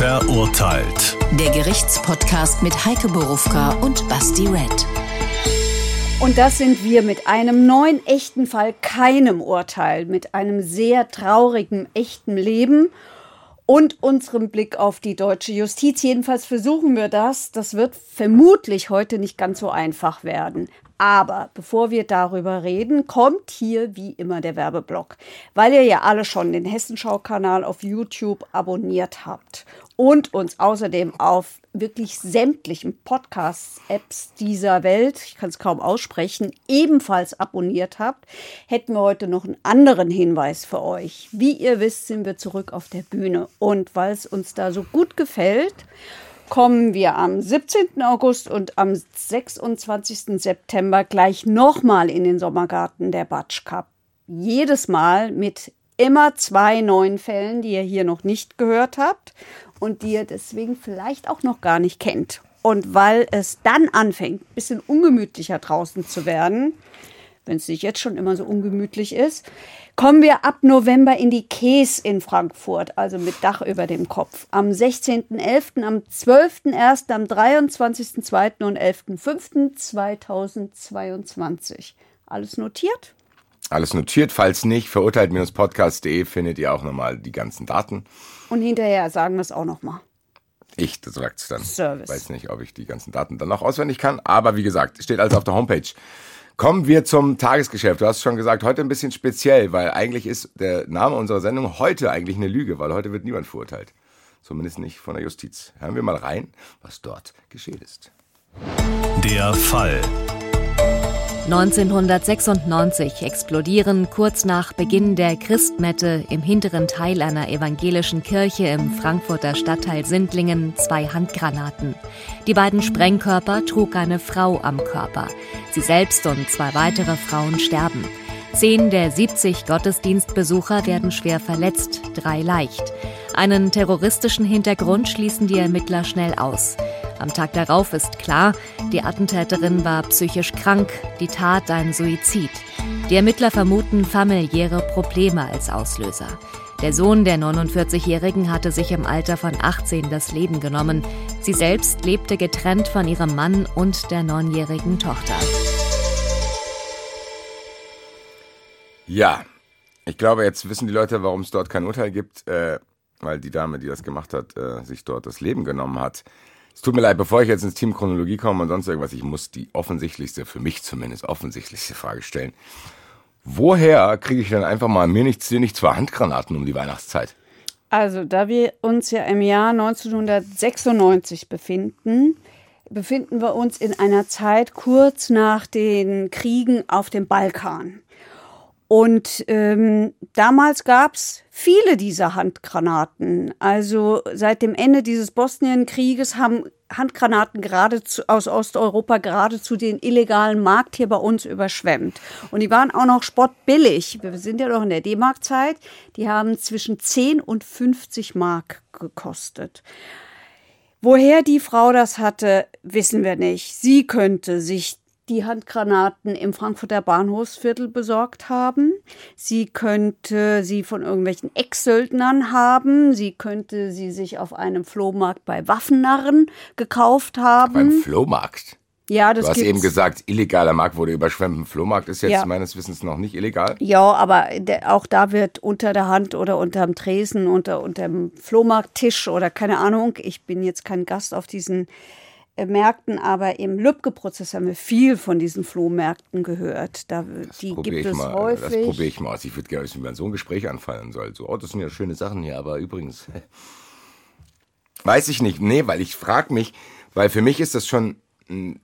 Verurteilt. Der Gerichtspodcast mit Heike Borufka und Basti Red. Und das sind wir mit einem neuen echten Fall, keinem Urteil, mit einem sehr traurigen echten Leben und unserem Blick auf die deutsche Justiz. Jedenfalls versuchen wir das. Das wird vermutlich heute nicht ganz so einfach werden. Aber bevor wir darüber reden, kommt hier wie immer der Werbeblock, weil ihr ja alle schon den Hessenschau-Kanal auf YouTube abonniert habt und uns außerdem auf wirklich sämtlichen Podcast-Apps dieser Welt, ich kann es kaum aussprechen, ebenfalls abonniert habt, hätten wir heute noch einen anderen Hinweis für euch. Wie ihr wisst, sind wir zurück auf der Bühne und weil es uns da so gut gefällt, kommen wir am 17. August und am 26. September gleich nochmal in den Sommergarten der Batsch Cup. Jedes Mal mit immer zwei neuen Fällen, die ihr hier noch nicht gehört habt und die ihr deswegen vielleicht auch noch gar nicht kennt. Und weil es dann anfängt, ein bisschen ungemütlicher draußen zu werden, wenn es nicht jetzt schon immer so ungemütlich ist, kommen wir ab November in die Käs in Frankfurt, also mit Dach über dem Kopf. Am 16.11., am 12.01., am 23.02. und 11.05.2022. Alles notiert? Alles notiert, falls nicht, verurteilt-podcast.de findet ihr auch nochmal die ganzen Daten. Und hinterher sagen wir es auch nochmal. Ich sag's dann. Service. Weiß nicht, ob ich die ganzen Daten dann noch auswendig kann, aber wie gesagt, steht alles auf der Homepage. Kommen wir zum Tagesgeschäft. Du hast schon gesagt, heute ein bisschen speziell, weil eigentlich ist der Name unserer Sendung heute eigentlich eine Lüge, weil heute wird niemand verurteilt. Zumindest nicht von der Justiz. Hören wir mal rein, was dort geschehen ist. Der Fall. 1996 explodieren kurz nach Beginn der Christmette im hinteren Teil einer evangelischen Kirche im Frankfurter Stadtteil Sindlingen zwei Handgranaten. Die beiden Sprengkörper trug eine Frau am Körper. Sie selbst und zwei weitere Frauen sterben. Zehn der 70 Gottesdienstbesucher werden schwer verletzt, drei leicht. Einen terroristischen Hintergrund schließen die Ermittler schnell aus. Am Tag darauf ist klar, die Attentäterin war psychisch krank, die Tat ein Suizid. Die Ermittler vermuten familiäre Probleme als Auslöser. Der Sohn der 49-Jährigen hatte sich im Alter von 18 das Leben genommen. Sie selbst lebte getrennt von ihrem Mann und der neunjährigen Tochter. Ja, ich glaube, jetzt wissen die Leute, warum es dort kein Urteil gibt, äh, weil die Dame, die das gemacht hat, äh, sich dort das Leben genommen hat. Es tut mir leid, bevor ich jetzt ins Team Chronologie komme und sonst irgendwas, ich muss die offensichtlichste, für mich zumindest offensichtlichste Frage stellen. Woher kriege ich denn einfach mal mir nichts, dir nicht zwei Handgranaten um die Weihnachtszeit? Also, da wir uns ja im Jahr 1996 befinden, befinden wir uns in einer Zeit kurz nach den Kriegen auf dem Balkan. Und ähm, damals gab's viele dieser Handgranaten. Also seit dem Ende dieses Bosnienkrieges haben Handgranaten geradezu aus Osteuropa geradezu den illegalen Markt hier bei uns überschwemmt. Und die waren auch noch spottbillig. Wir sind ja noch in der D-Mark-Zeit. Die haben zwischen 10 und 50 Mark gekostet. Woher die Frau das hatte, wissen wir nicht. Sie könnte sich die Handgranaten im Frankfurter Bahnhofsviertel besorgt haben. Sie könnte sie von irgendwelchen Ex-Söldnern haben. Sie könnte sie sich auf einem Flohmarkt bei Waffennarren gekauft haben. Beim Flohmarkt? Ja, das Du hast gibt's. eben gesagt, illegaler Markt wurde überschwemmt. Ein Flohmarkt ist jetzt Ja. meines Wissens noch nicht illegal. Ja, aber auch da wird unter der Hand oder unterm Tresen, unter unterm Flohmarkttisch oder keine Ahnung. Ich bin jetzt kein Gast auf diesen Märkten, aber im Lübcke-Prozess haben wir viel von diesen Flohmärkten gehört. Da, die gibt es mal, häufig. Das probiere ich mal aus. Ich würde gerne wissen, wie man so ein Gespräch anfallen soll. So, oh, das sind ja schöne Sachen hier, aber übrigens. Weiß ich nicht. Nee, weil ich frage mich, weil für mich ist das schon ein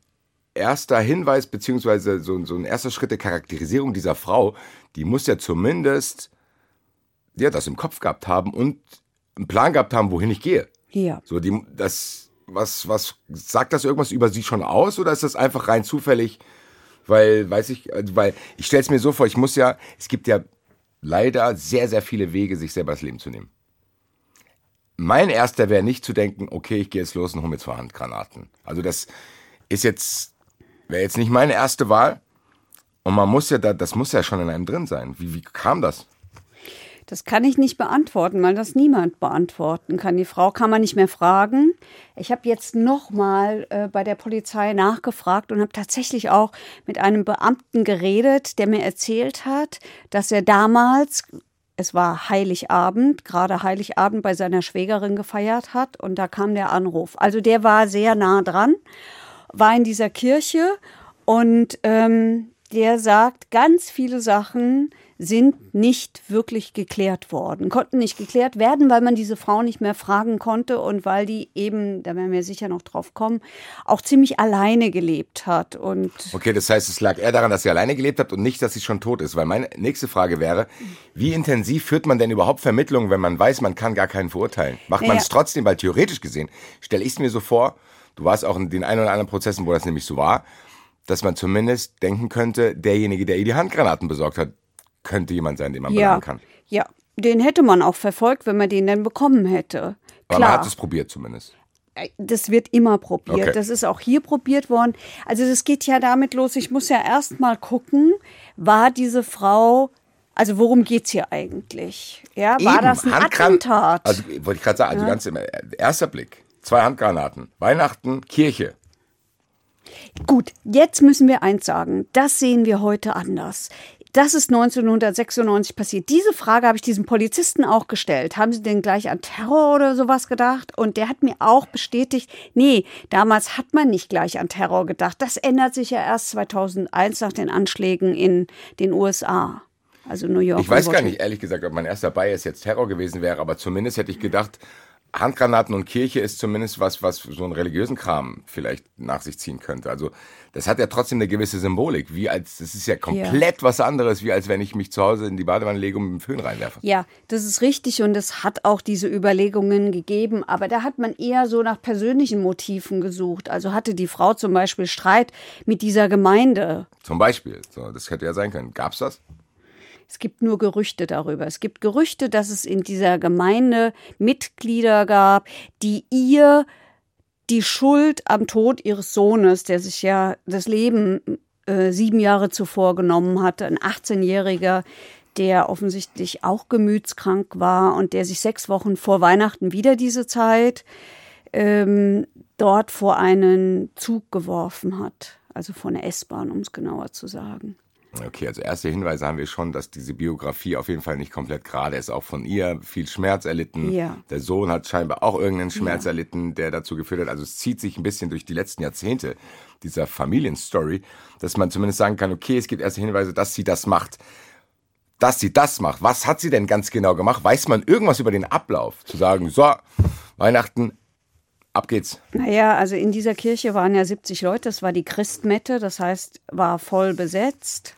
erster Hinweis, beziehungsweise so, so ein erster Schritt der Charakterisierung dieser Frau. Die muss ja zumindest ja, das im Kopf gehabt haben und einen Plan gehabt haben, wohin ich gehe. ja. So, die, das, was, was, sagt das irgendwas über sie schon aus oder ist das einfach rein zufällig? Weil, weiß ich, also, weil ich stelle es mir so vor, ich muss ja, es gibt ja leider sehr, sehr viele Wege, sich selber das Leben zu nehmen. Mein erster wäre nicht zu denken, okay, ich gehe jetzt los und hole mir zwei Handgranaten. Also das ist jetzt, wäre jetzt nicht meine erste Wahl. Und man muss ja da, das muss ja schon in einem drin sein. Wie, wie kam das? Das kann ich nicht beantworten, weil das niemand beantworten kann. Die Frau kann man nicht mehr fragen. Ich habe jetzt nochmal äh, bei der Polizei nachgefragt und habe tatsächlich auch mit einem Beamten geredet, der mir erzählt hat, dass er damals, es war Heiligabend, gerade Heiligabend bei seiner Schwägerin gefeiert hat und da kam der Anruf. Also der war sehr nah dran, war in dieser Kirche und ähm, der sagt ganz viele Sachen, sind nicht wirklich geklärt worden, konnten nicht geklärt werden, weil man diese Frau nicht mehr fragen konnte und weil die eben, da werden wir sicher noch drauf kommen, auch ziemlich alleine gelebt hat. Und okay, das heißt, es lag eher daran, dass sie alleine gelebt hat und nicht, dass sie schon tot ist. Weil meine nächste Frage wäre, wie intensiv führt man denn überhaupt Vermittlungen, wenn man weiß, man kann gar keinen verurteilen? Macht man es trotzdem, weil theoretisch gesehen, stelle ich es mir so vor, du warst auch in den ein oder anderen Prozessen, wo das nämlich so war, dass man zumindest denken könnte, derjenige, der ihr die Handgranaten besorgt hat, könnte jemand sein, den man ja, kann. ja, den hätte man auch verfolgt, wenn man den dann bekommen hätte. Aber Klar. man hat es probiert zumindest. Das wird immer probiert. Okay. Das ist auch hier probiert worden. Also das geht ja damit los. Ich muss ja erst mal gucken, war diese Frau, also worum geht's hier eigentlich? Ja, war Eben, das ein Handgran- Attentat? Also wollte ich gerade sagen, also ganz im äh, erster Blick, zwei Handgranaten, Weihnachten, Kirche. Gut, jetzt müssen wir eins sagen. Das sehen wir heute anders. Das ist 1996 passiert. Diese Frage habe ich diesem Polizisten auch gestellt. Haben Sie denn gleich an Terror oder sowas gedacht? Und der hat mir auch bestätigt, nee, damals hat man nicht gleich an Terror gedacht. Das ändert sich ja erst 2001 nach den Anschlägen in den USA. Also New York. Ich weiß gar nicht, ehrlich gesagt, ob mein erster Bias jetzt Terror gewesen wäre, aber zumindest hätte ich gedacht, Handgranaten und Kirche ist zumindest was, was so einen religiösen Kram vielleicht nach sich ziehen könnte. Also das hat ja trotzdem eine gewisse Symbolik, wie als, das ist ja komplett was anderes, wie als wenn ich mich zu Hause in die Badewanne lege und mit dem Föhn reinwerfe. Ja, das ist richtig und es hat auch diese Überlegungen gegeben, aber da hat man eher so nach persönlichen Motiven gesucht. Also hatte die Frau zum Beispiel Streit mit dieser Gemeinde. Zum Beispiel, so, das hätte ja sein können. Gab's das? Es gibt nur Gerüchte darüber. Es gibt Gerüchte, dass es in dieser Gemeinde Mitglieder gab, die ihr die Schuld am Tod ihres Sohnes, der sich ja das Leben äh, sieben Jahre zuvor genommen hatte, ein 18-Jähriger, der offensichtlich auch gemütskrank war und der sich sechs Wochen vor Weihnachten wieder diese Zeit ähm, dort vor einen Zug geworfen hat. Also vor eine S-Bahn, um es genauer zu sagen. Okay, also erste Hinweise haben wir schon, dass diese Biografie auf jeden Fall nicht komplett gerade ist. Auch von ihr viel Schmerz erlitten. Ja. Der Sohn hat scheinbar auch irgendeinen Schmerz Ja. erlitten, der dazu geführt hat. Also es zieht sich ein bisschen durch die letzten Jahrzehnte dieser Familienstory, dass man zumindest sagen kann, okay, es gibt erste Hinweise, dass sie das macht. Dass sie das macht. Was hat sie denn ganz genau gemacht? Weiß man irgendwas über den Ablauf? Zu sagen, so, Weihnachten, ab geht's. Naja, also in dieser Kirche waren ja 70 Leute, das war die Christmette, das heißt, war voll besetzt.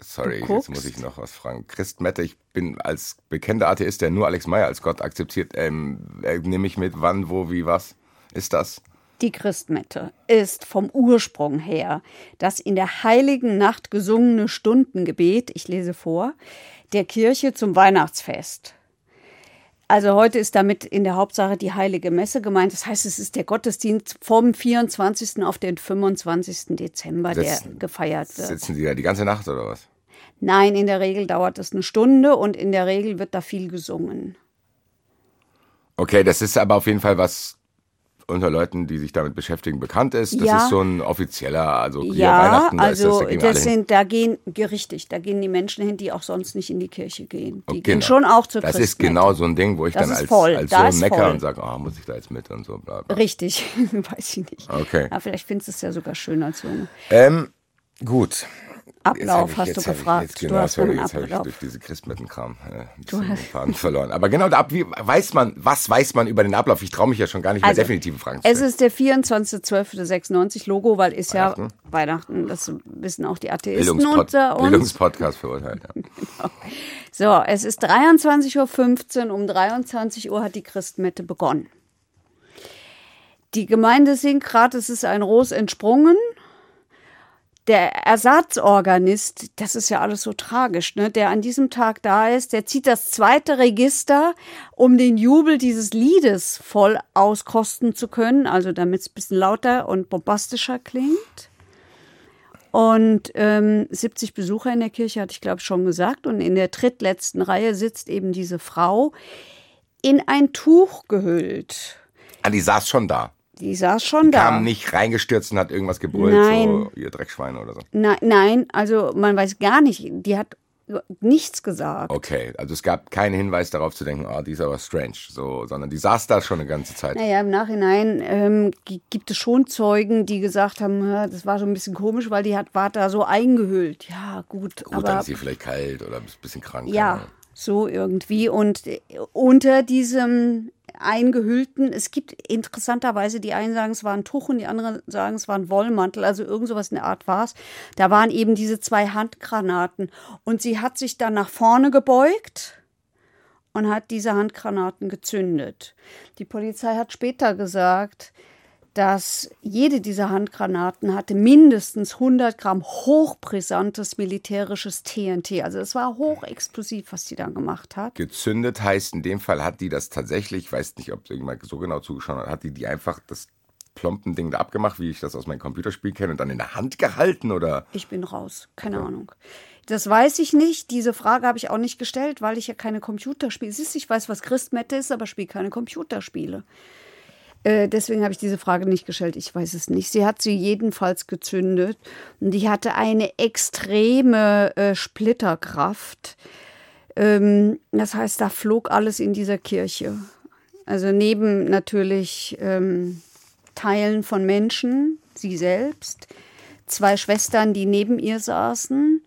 Sorry, jetzt muss ich noch was fragen. Christ Mette, ich bin als bekennender Atheist, der nur Alex Meyer als Gott akzeptiert, ähm, äh, nehme ich mit, wann, wo, wie, was ist das? Die Christmette ist vom Ursprung her das in der heiligen Nacht gesungene Stundengebet, ich lese vor, der Kirche zum Weihnachtsfest. Also heute ist damit in der Hauptsache die heilige Messe gemeint. Das heißt, es ist der Gottesdienst vom 24. auf den 25. Dezember, der Sitzen- gefeiert wird. Sitzen die da die ganze Nacht oder was? Nein, in der Regel dauert es eine Stunde und in der Regel wird da viel gesungen. Okay, das ist aber auf jeden Fall was unter Leuten, die sich damit beschäftigen, bekannt ist. Das Ja. ist so ein offizieller, also hier Ja, Weihnachten, da ist das, also da gehen das, sind, da gehen, richtig, da gehen die Menschen hin, die auch sonst nicht in die Kirche gehen. Die Okay, gehen genau. schon auch zur Das ist genau so ein Ding, wo ich Das dann als, voll, als da ist mecker voll. und sage, oh, muss ich da jetzt mit und so. Bla, bla. Richtig, weiß ich nicht. Okay. Ja, vielleicht findest du es ja sogar schön als Junge. Ähm, gut. Ablauf ich- hast du gefragt. Jetzt, genau, du hast sorry, jetzt habe ich durch diese Christmettenkram äh, ein Du bisschen hast- den Faden verloren. Aber genau, da, wie weiß man, was weiß man über den Ablauf? Ich traue mich ja schon gar nicht mehr Also, definitive Fragen zu Es stellen. ist der 24.12.96 Logo, weil ist Weihnachten. ja Weihnachten, das wissen auch die Atheisten Bildungspod unter uns. Bildungspodcast verurteilt. Ja. So, es ist 23.15 Uhr, um 23 Uhr hat die Christmette begonnen. Die Gemeinde singt gerade, es ist ein Ros entsprungen. Der Ersatzorganist, das ist ja alles so tragisch, ne, der an diesem Tag da ist, der zieht das zweite Register, um den Jubel dieses Liedes voll auskosten zu können, also damit es ein bisschen lauter und bombastischer klingt. Und ähm, 70 Besucher in der Kirche, hatte ich glaube schon gesagt. Und in der drittletzten Reihe sitzt eben diese Frau in ein Tuch gehüllt. Ah, die saß schon da. Die saß schon da. Kam nicht reingestürzt und hat irgendwas gebrüllt, Nein. so ihr Dreckschweine oder so. Nein, nein, also man weiß gar nicht. Die hat nichts gesagt. Okay, also es gab keinen Hinweis darauf zu denken, ah, die ist aber strange, so, sondern die saß da schon eine ganze Zeit. Naja, im Nachhinein ähm, gi- gibt es schon Zeugen, die gesagt haben, "Ja, das war so ein bisschen komisch, weil die hat, war da so eingehüllt. Ja, gut, Gut, aber dann ist sie vielleicht kalt oder ein bisschen krank. ja, so irgendwie. Und unter diesem eingehüllten, es gibt interessanterweise, die einen sagen, es war ein Tuch und die anderen sagen, es war ein Wollmantel, also irgend sowas in der Art war es. Da waren eben diese zwei Handgranaten. Und sie hat sich dann nach vorne gebeugt und hat diese Handgranaten gezündet. Die Polizei hat später gesagt, dass jede dieser Handgranaten hatte mindestens 100 Gramm hochbrisantes militärisches TNT. Also es war hochexplosiv, was sie dann gemacht hat. Gezündet heißt, in dem Fall hat die das tatsächlich, ich weiß nicht, ob irgendjemand so genau zugeschaut hat, hat die die einfach das Plompending da abgemacht, wie ich das aus meinem Computerspiel kenne, und dann in der Hand gehalten oder? Ich bin raus, keine Ahnung. Das weiß ich nicht. Diese Frage habe ich auch nicht gestellt, weil ich ja keine Computerspiele. Siehst, ich weiß, was Christmette ist, aber spiele keine Computerspiele. Äh, deswegen habe ich diese Frage nicht gestellt. Ich weiß es nicht. Sie hat sie jedenfalls gezündet und die hatte eine extreme äh, Splitterkraft. Ähm, das heißt, da flog alles in dieser Kirche. Also neben natürlich ähm, Teilen von Menschen, sie selbst, zwei Schwestern, die neben ihr saßen.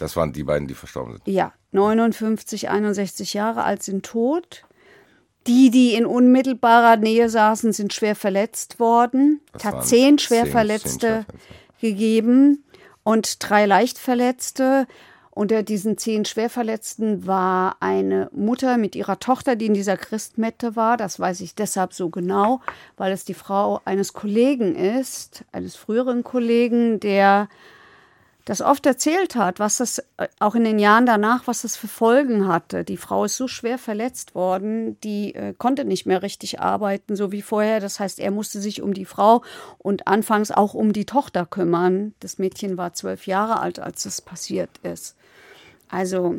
Das waren die beiden, die verstorben sind. Ja, 59, 61 Jahre alt sind tot. Die, die in unmittelbarer Nähe saßen, sind schwer verletzt worden. Es hat zehn zehn- Schwerverletzte zehn Schwerverletzte. gegeben und drei Leichtverletzte. Unter diesen zehn Schwerverletzten war eine Mutter mit ihrer Tochter, die in dieser Christmette war. Das weiß ich deshalb so genau, weil es die Frau eines Kollegen ist, eines früheren Kollegen, der das oft erzählt hat, was das äh, auch in den Jahren danach, was das für Folgen hatte. Die Frau ist so schwer verletzt worden, die äh, konnte nicht mehr richtig arbeiten, so wie vorher. Das heißt, er musste sich um die Frau und anfangs auch um die Tochter kümmern. Das Mädchen war zwölf Jahre alt, als das passiert ist. Also,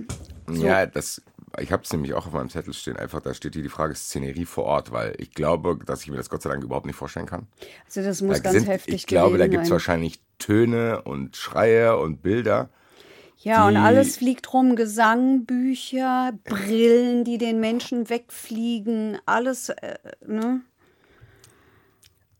so, Ja, das, ich habe es nämlich auch auf meinem Zettel stehen. Einfach, da steht hier die Frage Szenerie vor Ort, weil ich glaube, dass ich mir das Gott sei Dank überhaupt nicht vorstellen kann. also das muss Da ganz sind, heftig ich glaube, da gibt es wahrscheinlich Töne und Schreie und Bilder. Ja, und alles fliegt rum. Gesangbücher, Brillen, die den Menschen wegfliegen, alles, äh, ne?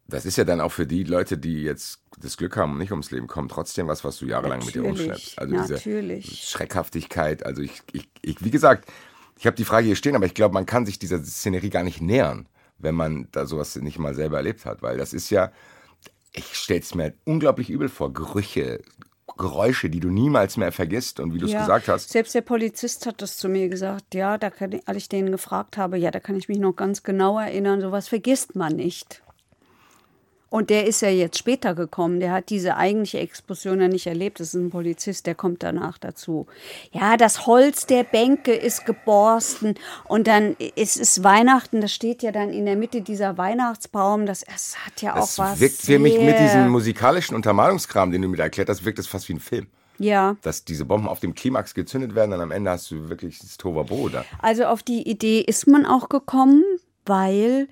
Das ist ja dann auch für die Leute, die jetzt das Glück haben und nicht ums Leben kommen, trotzdem was, was du jahrelang mit dir Natürlich, rumschleppst. Also natürlich. diese Schreckhaftigkeit. Also ich, ich, ich wie gesagt, ich habe die Frage hier stehen, aber ich glaube, man kann sich dieser Szenerie gar nicht nähern, wenn man da sowas nicht mal selber erlebt hat, weil das ist ja, ich stelle es mir unglaublich übel vor, Gerüche, Geräusche, die du niemals mehr vergisst und wie du es Ja, gesagt hast. Selbst der Polizist hat das zu mir gesagt. Ja, da kann ich, als ich den gefragt habe, ja, da kann ich mich noch ganz genau erinnern. Sowas vergisst man nicht. Und der ist ja jetzt später gekommen. Der hat diese eigentliche Explosion ja nicht erlebt. Das ist ein Polizist, der kommt danach dazu. Ja, das Holz der Bänke ist geborsten. Und dann ist es Weihnachten. Das steht ja dann in der Mitte dieser Weihnachtsbaum. Das, es hat ja Das auch was. wirkt für mich mit diesem musikalischen Untermalungskram, den du mir da erklärt hast, wirkt das fast wie ein Film. Ja. Dass diese Bomben auf dem Klimax gezündet werden und am Ende hast du wirklich das Tovabo da. Also auf die Idee ist man auch gekommen, weil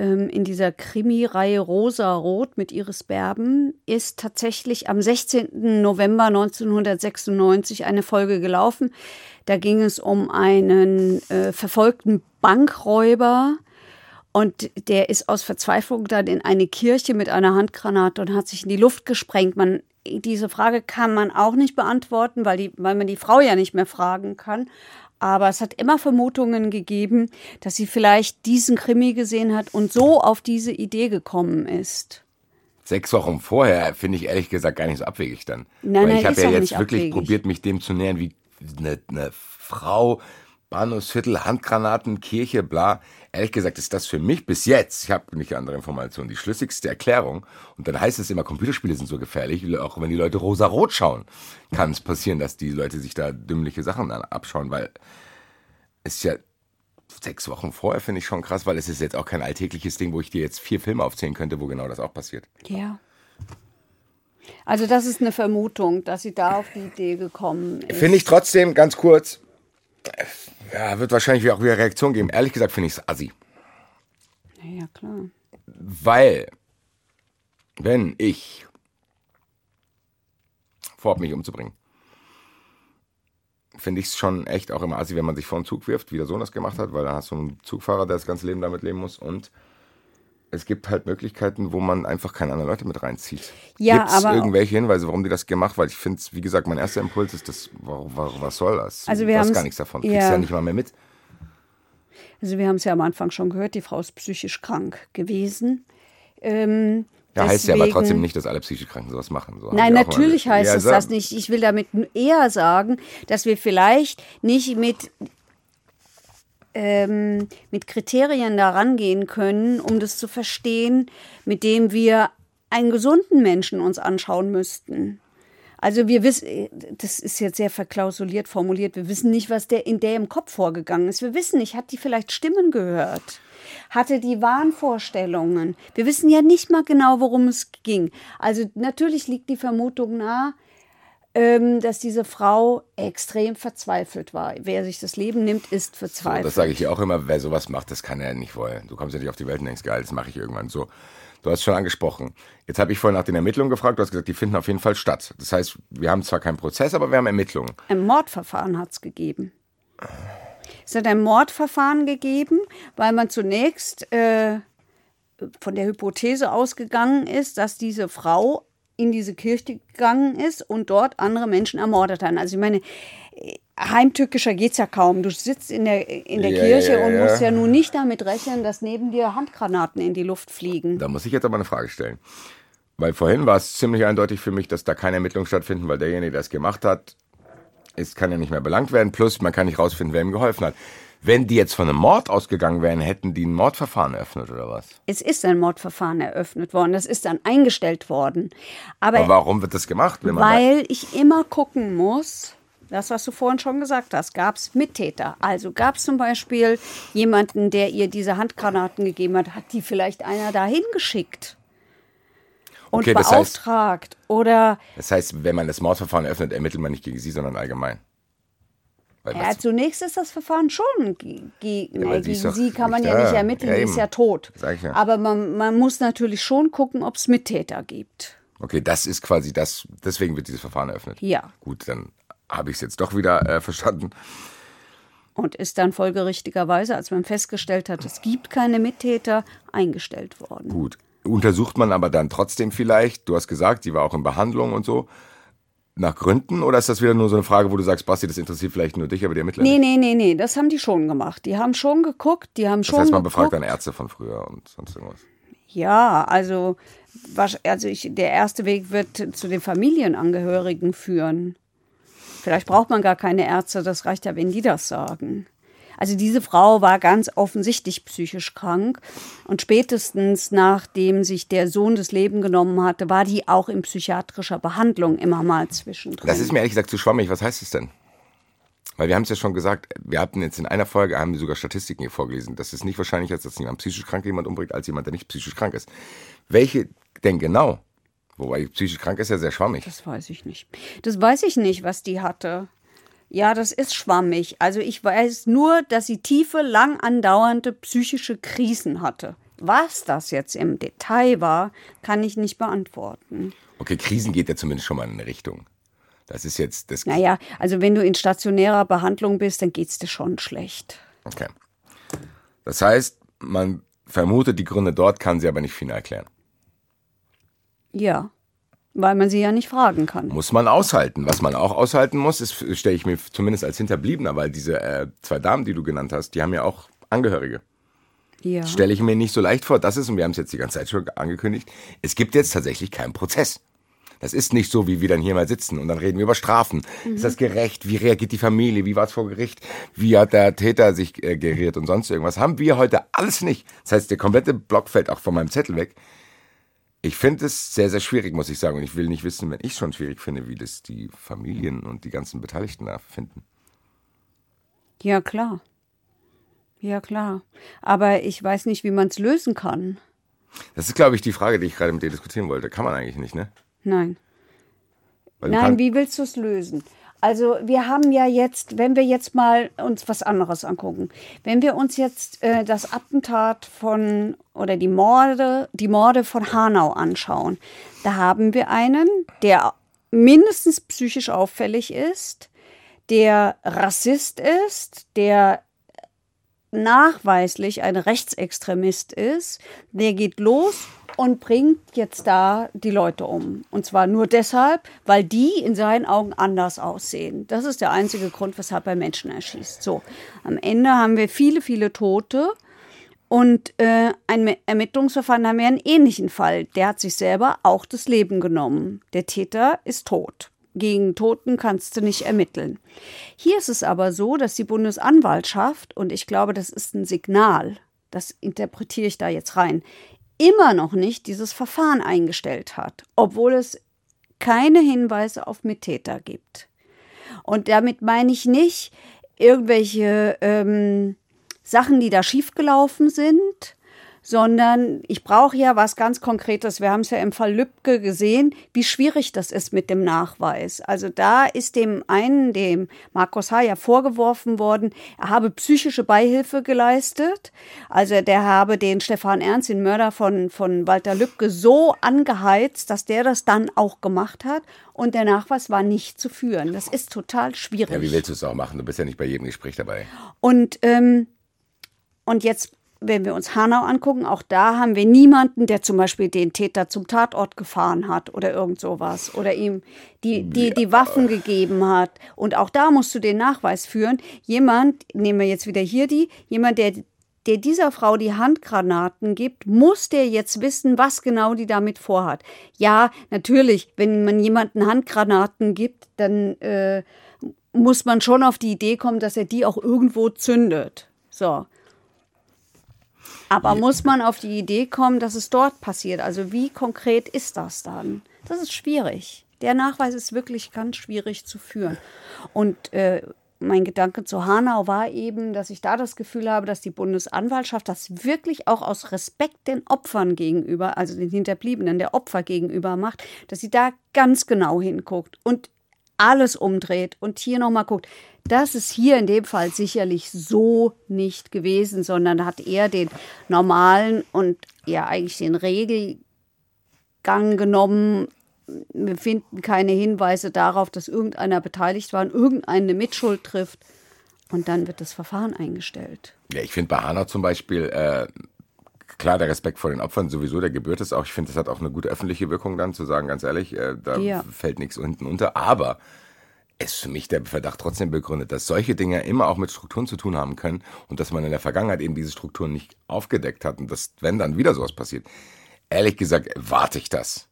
in dieser Krimi-Reihe Rosa-Rot mit Iris Berben ist tatsächlich am 16. November 1996 eine Folge gelaufen. Da ging es um einen äh, verfolgten Bankräuber. Und der ist aus Verzweiflung dann in eine Kirche mit einer Handgranate und hat sich in die Luft gesprengt. Man, diese Frage kann man auch nicht beantworten, weil, die, weil man die Frau ja nicht mehr fragen kann. Aber es hat immer Vermutungen gegeben, dass sie vielleicht diesen Krimi gesehen hat und so auf diese Idee gekommen ist. Sechs Wochen vorher finde ich ehrlich gesagt gar nicht so abwegig dann. Nein, Weil ich habe ja jetzt wirklich abwegig. probiert, mich dem zu nähern, wie eine, eine Frau, Bahnhofsviertel, Handgranaten, Kirche, bla. Ehrlich gesagt ist das für mich bis jetzt, ich habe nicht andere Informationen, die schlüssigste Erklärung. Und dann heißt es immer, Computerspiele sind so gefährlich, auch wenn die Leute rosa-rot schauen, kann es passieren, dass die Leute sich da dümmliche Sachen abschauen, weil es ist ja sechs Wochen vorher finde ich schon krass, weil es ist jetzt auch kein alltägliches Ding, wo ich dir jetzt vier Filme aufzählen könnte, wo genau das auch passiert. Ja. Also das ist eine Vermutung, dass sie da auf die Idee gekommen ist. Finde ich trotzdem, ganz kurz, ja, wird wahrscheinlich auch wieder Reaktion geben. Ehrlich gesagt finde ich es assi. Ja, klar. Weil, wenn ich vorhabe, mich umzubringen, finde ich es schon echt auch immer assi, wenn man sich vor den Zug wirft, wie der Sohn das gemacht hat, weil dann hast du einen Zugfahrer, der das ganze Leben damit leben muss und es gibt halt Möglichkeiten, wo man einfach keine anderen Leute mit reinzieht. Ja, Gibt es aber- irgendwelche Hinweise, warum die das gemacht? Weil ich finde, wie gesagt, mein erster Impuls ist, das, wa- wa- was soll das? Also du wir hast haben's- gar nichts davon. Kriegst ja. ja nicht mal mehr mit. Also wir haben es ja am Anfang schon gehört, die Frau ist psychisch krank gewesen. Ähm, Ja, heißt ja aber trotzdem nicht, dass alle psychisch Kranken sowas machen. So haben Nein, natürlich heißt Ja, es das nicht. Ich will damit eher sagen, dass wir vielleicht nicht mit, ähm, mit Kriterien da rangehen können, um das zu verstehen, mit dem wir einen gesunden Menschen uns anschauen müssten. Also wir wissen, das ist jetzt sehr verklausuliert formuliert, wir wissen nicht, was der in der im Kopf vorgegangen ist. Wir wissen nicht, hat die vielleicht Stimmen gehört? Hatte die Wahnvorstellungen? Wir wissen ja nicht mal genau, worum es ging. Also natürlich liegt die Vermutung nahe, ähm, dass diese Frau extrem verzweifelt war. Wer sich das Leben nimmt, ist So, verzweifelt. das sage ich ja auch immer, wer sowas macht, das kann er nicht wollen. Du kommst ja nicht auf die Welt und denkst, geil, das mache ich irgendwann so. Du hast schon angesprochen. Jetzt habe ich vorhin nach den Ermittlungen gefragt, du hast gesagt, die finden auf jeden Fall statt. Das heißt, wir haben zwar keinen Prozess, aber wir haben Ermittlungen. Ein Mordverfahren hat es gegeben. Es hat ein Mordverfahren gegeben, weil man zunächst äh, von der Hypothese ausgegangen ist, dass diese Frau in diese Kirche gegangen ist und dort andere Menschen ermordet hat. Also ich meine, heimtückischer geht's ja kaum. Du sitzt in der, in der Ja, Kirche ja, ja, und musst ja nun nicht damit rechnen, dass neben dir Handgranaten in die Luft fliegen. Da muss ich jetzt aber eine Frage stellen. Weil vorhin war es ziemlich eindeutig für mich, dass da keine Ermittlungen stattfinden, weil derjenige, der es gemacht hat, ist, kann ja nicht mehr belangt werden. Plus, man kann nicht rausfinden, wer ihm geholfen hat. Wenn die jetzt von einem Mord ausgegangen wären, hätten die ein Mordverfahren eröffnet oder was? Es ist ein Mordverfahren eröffnet worden, das ist dann eingestellt worden. Aber Aber warum wird das gemacht? Weil ich immer gucken muss, das, was du vorhin schon gesagt hast, gab es Mittäter. Also gab es zum Beispiel jemanden, der ihr diese Handgranaten gegeben hat, hat die vielleicht einer dahin geschickt und Okay, das heißt- beauftragt oder das heißt, wenn man das Mordverfahren eröffnet, ermittelt man nicht gegen sie, sondern allgemein. Ja, zunächst ist das Verfahren schon ge ge aber nee, die ist gegen sie kann man ja da. nicht ermitteln, Ja, die ist ja tot. Ja. Aber man, man muss natürlich schon gucken, ob es Mittäter gibt. Okay, das ist quasi das, deswegen wird dieses Verfahren eröffnet. Ja. Gut, dann habe ich es jetzt doch wieder äh, verstanden. Und ist dann folgerichtigerweise, als man festgestellt hat, es gibt keine Mittäter, eingestellt worden. Gut. Untersucht man aber dann trotzdem vielleicht, du hast gesagt, die war auch in Behandlung und so, nach Gründen? Oder ist das wieder nur so eine Frage, wo du sagst, Basti, das interessiert vielleicht nur dich, aber die Ermittler Nee, nee, nee, nee, das haben die schon gemacht. Die haben schon geguckt, die haben Das schon heißt, man geguckt. befragt dann Ärzte von früher und sonst irgendwas. Ja, also, also ich, der erste Weg wird zu den Familienangehörigen führen. Vielleicht braucht man gar keine Ärzte, das reicht ja, wenn die das sagen. Also diese Frau war ganz offensichtlich psychisch krank und spätestens nachdem sich der Sohn das Leben genommen hatte, war die auch in psychiatrischer Behandlung immer mal zwischendrin. Das ist mir ehrlich gesagt zu schwammig. Was heißt das denn? Weil wir haben es ja schon gesagt, wir hatten jetzt in einer Folge, haben wir sogar Statistiken hier vorgelesen, dass es nicht wahrscheinlich ist, dass jemand psychisch krank jemand umbringt, als jemand, der nicht psychisch krank ist. Welche denn genau? Wobei psychisch krank ist ja sehr schwammig. Das weiß ich nicht. Das weiß ich nicht, was die hatte. Ja, das ist schwammig. Also ich weiß nur, dass sie tiefe, lang andauernde psychische Krisen hatte. Was das jetzt im Detail war, kann ich nicht beantworten. Okay, Krisen geht ja zumindest schon mal in eine Richtung. Das ist jetzt das. Naja, also wenn du in stationärer Behandlung bist, dann geht's dir schon schlecht. Okay. Das heißt, man vermutet die Gründe dort, kann sie aber nicht final erklären. Ja, weil man sie ja nicht fragen kann. Muss man aushalten. Was man auch aushalten muss, ist, stelle ich mir zumindest als Hinterbliebener, weil diese äh, zwei Damen, die du genannt hast, die haben ja auch Angehörige. Ja. Stelle ich mir nicht so leicht vor. Das ist, und wir haben es jetzt die ganze Zeit schon angekündigt, es gibt jetzt tatsächlich keinen Prozess. Das ist nicht so, wie wir dann hier mal sitzen und dann reden wir über Strafen. Ist das gerecht? Wie reagiert die Familie? Wie war es vor Gericht? Wie hat der Täter sich äh, geriert und sonst irgendwas? Haben wir heute alles nicht. Das heißt, der komplette Block fällt auch von meinem Zettel weg. Ich finde es sehr, sehr schwierig, muss ich sagen. Und ich will nicht wissen, wenn ich es schon schwierig finde, wie das die Familien und die ganzen Beteiligten da finden. Ja, klar. Ja, klar. Aber ich weiß nicht, wie man es lösen kann. Das ist, glaube ich, die Frage, die ich gerade mit dir diskutieren wollte. Kann man eigentlich nicht, ne? Nein. Weil Nein, wie willst du es lösen? Also wir haben ja jetzt, wenn wir jetzt mal uns was anderes angucken, wenn wir uns jetzt äh, das Attentat von oder die Morde, die Morde von Hanau anschauen, da haben wir einen, der mindestens psychisch auffällig ist, der Rassist ist, der nachweislich ein Rechtsextremist ist, der geht los und bringt jetzt da die Leute um. Und zwar nur deshalb, weil die in seinen Augen anders aussehen. Das ist der einzige Grund, weshalb er Menschen erschießt. So, am Ende haben wir viele, viele Tote. Und äh, ein Ermittlungsverfahren haben wir einen ähnlichen Fall. Der hat sich selber auch das Leben genommen. Der Täter ist tot. Gegen Toten kannst du nicht ermitteln. Hier ist es aber so, dass die Bundesanwaltschaft, und ich glaube, das ist ein Signal, das interpretiere ich da jetzt rein, immer noch nicht dieses Verfahren eingestellt hat, obwohl es keine Hinweise auf Mittäter gibt. Und damit meine ich nicht irgendwelche ähm, Sachen, die da schiefgelaufen sind, sondern ich brauche ja was ganz Konkretes. Wir haben es ja im Fall Lübcke gesehen, wie schwierig das ist mit dem Nachweis. Also da ist dem einen, dem Markus H. ja vorgeworfen worden, er habe psychische Beihilfe geleistet. Also der habe den Stefan Ernst, den Mörder von, von Walter Lübcke, so angeheizt, dass der das dann auch gemacht hat. Und der Nachweis war nicht zu führen. Das ist total schwierig. Ja, wie willst du es auch machen? Du bist ja nicht bei jedem Gespräch dabei. Und, ähm, und jetzt, wenn wir uns Hanau angucken, auch da haben wir niemanden, der zum Beispiel den Täter zum Tatort gefahren hat oder irgend sowas oder ihm die, die, die Waffen gegeben hat. Und auch da musst du den Nachweis führen. Jemand, nehmen wir jetzt wieder hier die, jemand, der der dieser Frau die Handgranaten gibt, muss der jetzt wissen, was genau die damit vorhat. Ja, natürlich, wenn man jemanden Handgranaten gibt, dann äh, muss man schon auf die Idee kommen, dass er die auch irgendwo zündet. So. Aber muss man auf die Idee kommen, dass es dort passiert? Also wie konkret ist das dann? Das ist schwierig. Der Nachweis ist wirklich ganz schwierig zu führen. Und äh, mein Gedanke zu Hanau war eben, dass ich da das Gefühl habe, dass die Bundesanwaltschaft das wirklich auch aus Respekt den Opfern gegenüber, also den Hinterbliebenen der Opfer gegenüber macht, dass sie da ganz genau hinguckt und alles umdreht und hier nochmal guckt. Das ist hier in dem Fall sicherlich so nicht gewesen, sondern hat eher den normalen und ja eigentlich den Regelgang genommen. Wir finden keine Hinweise darauf, dass irgendeiner beteiligt war und irgendeine Mitschuld trifft. Und dann wird das Verfahren eingestellt. Ja, ich finde bei Hanau zum Beispiel, äh, klar, der Respekt vor den Opfern sowieso, der gebührt es auch. Ich finde, das hat auch eine gute öffentliche Wirkung dann, zu sagen, ganz ehrlich, äh, da Ja. fällt nichts unten unter. Aber ist für mich der Verdacht trotzdem begründet, dass solche Dinge immer auch mit Strukturen zu tun haben können und dass man in der Vergangenheit eben diese Strukturen nicht aufgedeckt hat und dass, wenn dann wieder sowas passiert, ehrlich gesagt, warte ich das.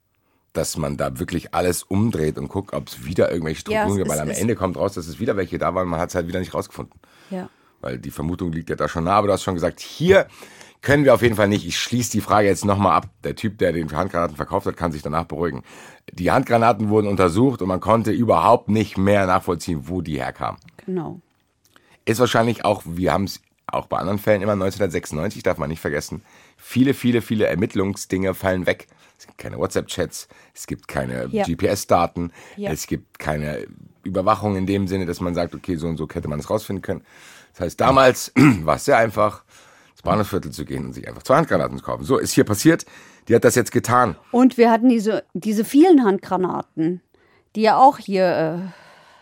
Dass man da wirklich alles umdreht und guckt, ob es wieder irgendwelche Ja, Strukturen es gibt, weil am es- Ende kommt raus, dass es wieder welche da waren, man hat es halt wieder nicht rausgefunden. Ja. Weil die Vermutung liegt ja da schon nah, aber du hast schon gesagt, hier können wir auf jeden Fall nicht. Ich schließe die Frage jetzt nochmal ab. Der Typ, der den Handgranaten verkauft hat, kann sich danach beruhigen. Die Handgranaten wurden untersucht und man konnte überhaupt nicht mehr nachvollziehen, wo die herkamen. Genau. Ist wahrscheinlich auch, wir haben es auch bei anderen Fällen immer 1996, darf man nicht vergessen. Viele, viele, viele Ermittlungsdinge fallen weg. Es gibt keine WhatsApp-Chats, es gibt keine Ja. GPS-Daten, Ja. es gibt keine Überwachung in dem Sinne, dass man sagt, okay, so und so hätte man es rausfinden können. Das heißt, damals war es sehr einfach, ins Bahnhofsviertel zu gehen und sich einfach zwei Handgranaten zu kaufen. So, ist hier passiert. Die hat das jetzt getan. Und wir hatten diese, diese vielen Handgranaten, die ja auch hier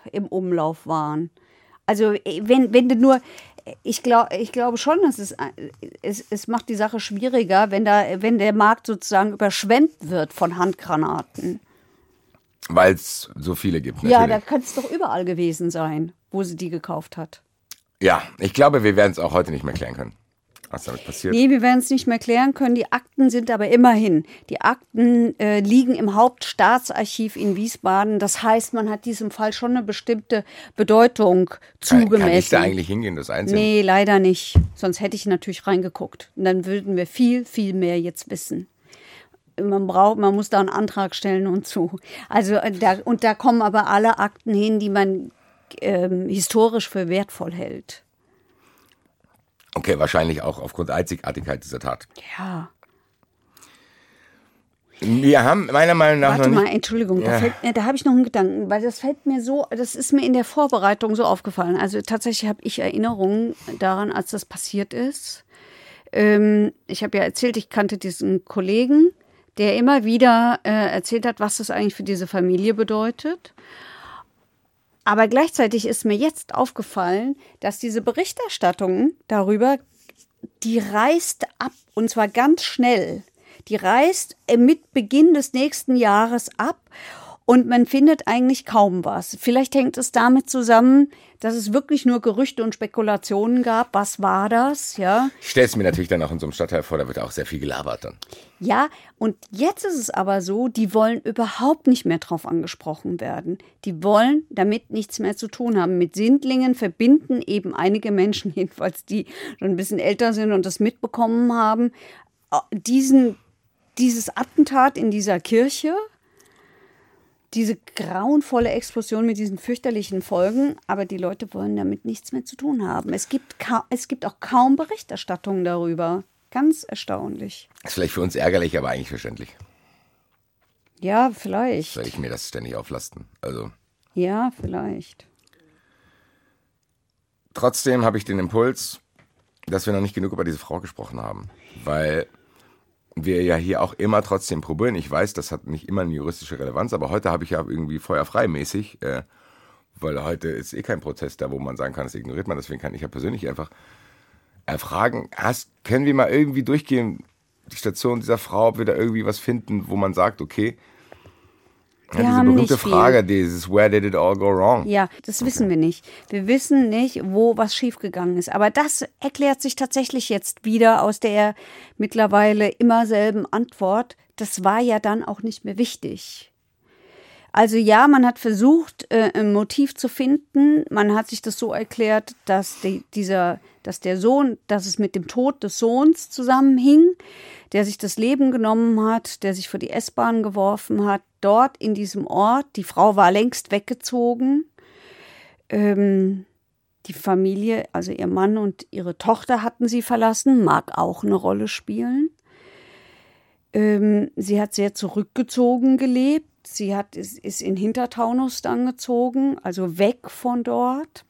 äh, im Umlauf waren. Also äh, wenn, wenn du nur, ich, glaub, ich glaube schon, dass es, äh, es, es macht die Sache schwieriger, wenn, da, wenn der Markt sozusagen überschwemmt wird von Handgranaten. Weil es so viele gibt. Ja, da natürlich. kann es doch überall gewesen sein, wo sie die gekauft hat. ja, ich glaube, wir werden es auch heute nicht mehr klären können, was damit passiert. Nee, wir werden es nicht mehr klären können. Die Akten sind aber immerhin. Die Akten äh, liegen im Hauptstaatsarchiv in Wiesbaden. Das heißt, man hat diesem Fall schon eine bestimmte Bedeutung zugemessen. Kann ich da eigentlich hingehen, das einsehen? Nee, leider nicht. Sonst hätte ich natürlich reingeguckt. Und dann würden wir viel, viel mehr jetzt wissen. Man braucht, man muss da einen Antrag stellen und so. Also äh, da, und da kommen aber alle Akten hin, die man ähm, historisch für wertvoll hält. Okay, wahrscheinlich auch aufgrund der Einzigartigkeit dieser Tat. Ja. Wir haben meiner Meinung nach Warte mal. Entschuldigung, da, Ja. fällt, mir- da habe ich noch einen Gedanken, weil das fällt mir so, das ist mir in der Vorbereitung so aufgefallen. Also tatsächlich habe ich Erinnerungen daran, als das passiert ist. Ähm, ich habe ja erzählt, ich kannte diesen Kollegen, der immer wieder äh, erzählt hat, was das eigentlich für diese Familie bedeutet. Aber gleichzeitig ist mir jetzt aufgefallen, dass diese Berichterstattung darüber, die reißt ab und zwar ganz schnell. Die reißt äh, mit Beginn des nächsten Jahres ab und man findet eigentlich kaum was. Vielleicht hängt es damit zusammen, dass es wirklich nur Gerüchte und Spekulationen gab. Was war das? Ja. Ich stelle es mir natürlich dann auch in so einem Stadtteil vor, da wird auch sehr viel gelabert dann. Ja, und jetzt ist es aber so, die wollen überhaupt nicht mehr drauf angesprochen werden. Die wollen damit nichts mehr zu tun haben. Mit Sindlingen verbinden eben einige Menschen, jedenfalls die schon ein bisschen älter sind und das mitbekommen haben, äh, diesen, dieses Attentat in dieser Kirche, diese grauenvolle Explosion mit diesen fürchterlichen Folgen, aber die Leute wollen damit nichts mehr zu tun haben. Es gibt, es gibt auch kaum Berichterstattung darüber. Ganz erstaunlich. Ist vielleicht für uns ärgerlich, aber eigentlich verständlich. Ja, vielleicht. Soll ich mir das ständig auflasten? Also. Ja, vielleicht. Trotzdem habe ich den Impuls, dass wir noch nicht genug über diese Frau gesprochen haben. Weil wir ja hier auch immer trotzdem probieren. Ich weiß, das hat nicht immer eine juristische Relevanz, aber heute habe ich ja irgendwie feuerfrei-mäßig, äh, weil heute ist eh kein Prozess da, wo man sagen kann, das ignoriert man. Deswegen kann ich ja persönlich einfach erfragen, hast, können wir mal irgendwie durchgehen, die Station dieser Frau, ob wir da irgendwie was finden, wo man sagt, okay, ja, Wir diese haben berühmte nicht viel. Frage, dieses Where did it all go wrong? Ja, das wissen wir nicht. Wir wissen nicht, wo was schiefgegangen ist. Aber das erklärt sich tatsächlich jetzt wieder aus der mittlerweile immer selben Antwort. Das war ja dann auch nicht mehr wichtig. Also ja, man hat versucht, äh, ein Motiv zu finden. Man hat sich das so erklärt, dass die, dieser, dass der Sohn, dass es mit dem Tod des Sohns zusammenhing, der sich das Leben genommen hat, der sich vor die S-Bahn geworfen hat, dort in diesem Ort. Die Frau war längst weggezogen. Ähm, die Familie, also ihr Mann und ihre Tochter hatten sie verlassen, mag auch eine Rolle spielen. Ähm, sie hat sehr zurückgezogen gelebt. Sie hat, ist, ist in Hintertaunus dann gezogen, also weg von dort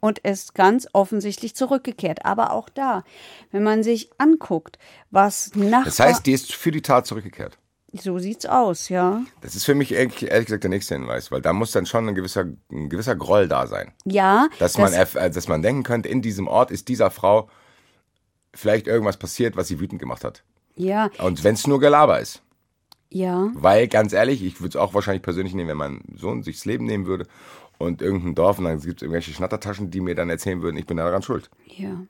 und ist ganz offensichtlich zurückgekehrt. Aber auch da, wenn man sich anguckt, was nach. Das heißt, die ist für die Tat zurückgekehrt. so sieht's aus, ja. Das ist für mich ehrlich, ehrlich gesagt der nächste Hinweis, weil da muss dann schon ein gewisser, ein gewisser Groll da sein. Ja, Dass, man, erf- äh, dass man denken könnte, in diesem Ort ist dieser Frau vielleicht irgendwas passiert, was sie wütend gemacht hat. ja, Und wenn es nur Gelaber ist. Ja. Weil, ganz ehrlich, ich würde es auch wahrscheinlich persönlich nehmen, wenn mein Sohn sich das Leben nehmen würde und irgendein Dorf und dann gibt es irgendwelche Schnattertaschen, die mir dann erzählen würden, ich bin daran schuld. Ja.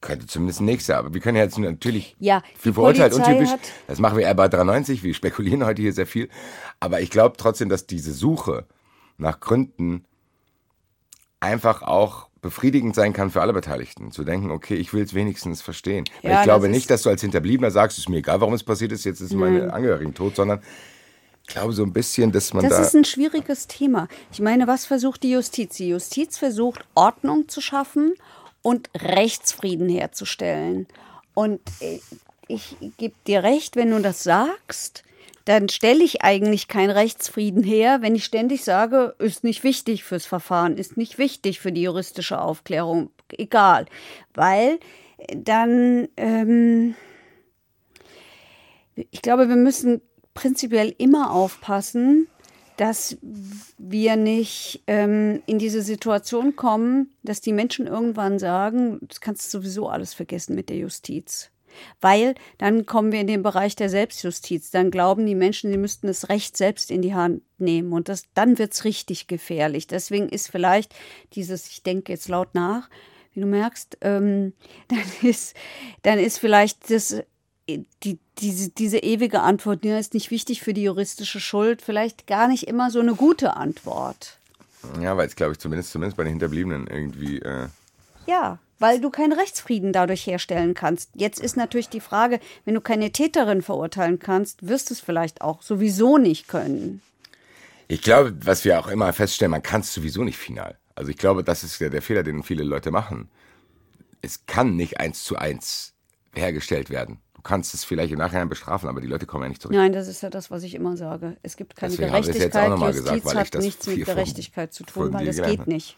Könnte zumindest sein, aber wir können ja jetzt natürlich Ja, viel verurteilt, untypisch. hat- Das machen wir eher bei 93, wir spekulieren heute hier sehr viel. Aber ich glaube trotzdem, dass diese Suche nach Gründen einfach auch befriedigend sein kann für alle Beteiligten. Zu denken, okay, ich will es wenigstens verstehen. Ja, ich glaube das nicht, dass du als Hinterbliebener sagst, es ist mir egal, warum es passiert ist, jetzt ist meine Angehörigen tot, sondern ich glaube so ein bisschen, dass man Das da... ist ein schwieriges Thema. Ich meine, was versucht die Justiz? Die Justiz versucht, Ordnung zu schaffen und Rechtsfrieden herzustellen. Und äh, ich gebe dir recht, wenn du das sagst, dann stelle ich eigentlich keinen Rechtsfrieden her, wenn ich ständig sage, ist nicht wichtig fürs Verfahren, ist nicht wichtig für die juristische Aufklärung, egal. Weil äh, dann, ähm, ich glaube, wir müssen prinzipiell immer aufpassen, dass wir nicht ähm, in diese Situation kommen, dass die Menschen irgendwann sagen, das kannst du sowieso alles vergessen mit der Justiz. Weil dann kommen wir in den Bereich der Selbstjustiz. Dann glauben die Menschen, sie müssten das Recht selbst in die Hand nehmen. Und das, dann wird's richtig gefährlich. Deswegen ist vielleicht dieses, ich denke jetzt laut nach, wie du merkst, ähm, dann, ist, dann ist vielleicht das, die, diese, diese ewige Antwort, ja, ist nicht wichtig für die juristische Schuld, vielleicht gar nicht immer so eine gute Antwort. Ja, weil es, glaube ich, zumindest, zumindest bei den Hinterbliebenen irgendwie... Äh, Ja, weil du keinen Rechtsfrieden dadurch herstellen kannst. Jetzt ist natürlich die Frage, wenn du keine Täterin verurteilen kannst, wirst du es vielleicht auch sowieso nicht können. Ich glaube, was wir auch immer feststellen, man kann es sowieso nicht final. Also ich glaube, das ist ja der Fehler, den viele Leute machen. Es kann nicht eins zu eins hergestellt werden. Du kannst es vielleicht im Nachhinein bestrafen, aber die Leute kommen ja nicht zurück. Nein, das ist ja das, was ich immer sage. Es gibt keine Deswegen habe ich es jetzt auch Gerechtigkeit. noch mal Justiz gesagt, weil ich hat das nichts mit von- Gerechtigkeit zu tun, weil gelernt geht nicht.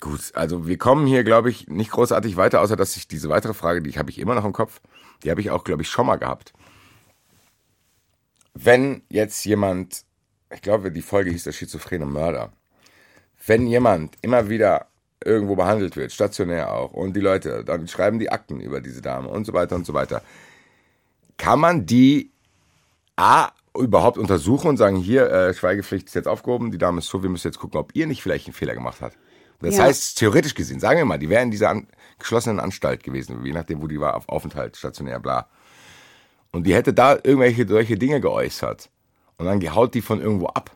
Gut, also wir kommen hier, glaube ich, nicht großartig weiter, außer dass ich diese weitere Frage, die habe ich immer noch im Kopf, die habe ich auch, glaube ich, schon mal gehabt. Wenn jetzt jemand, ich glaube, die Folge hieß der schizophrene Mörder, wenn jemand immer wieder irgendwo behandelt wird, stationär auch, und die Leute, dann schreiben die Akten über diese Dame und so weiter und so weiter, kann man die A überhaupt untersuchen und sagen, hier, äh, Schweigepflicht ist jetzt aufgehoben, die Dame ist so, wir müssen jetzt gucken, ob ihr nicht vielleicht einen Fehler gemacht habt. Das Ja. heißt, theoretisch gesehen, sagen wir mal, die wäre in dieser an, geschlossenen Anstalt gewesen, je nachdem, wo die war, auf Aufenthalt, stationär, bla. Und die hätte da irgendwelche solche Dinge geäußert. Und dann haut die von irgendwo ab.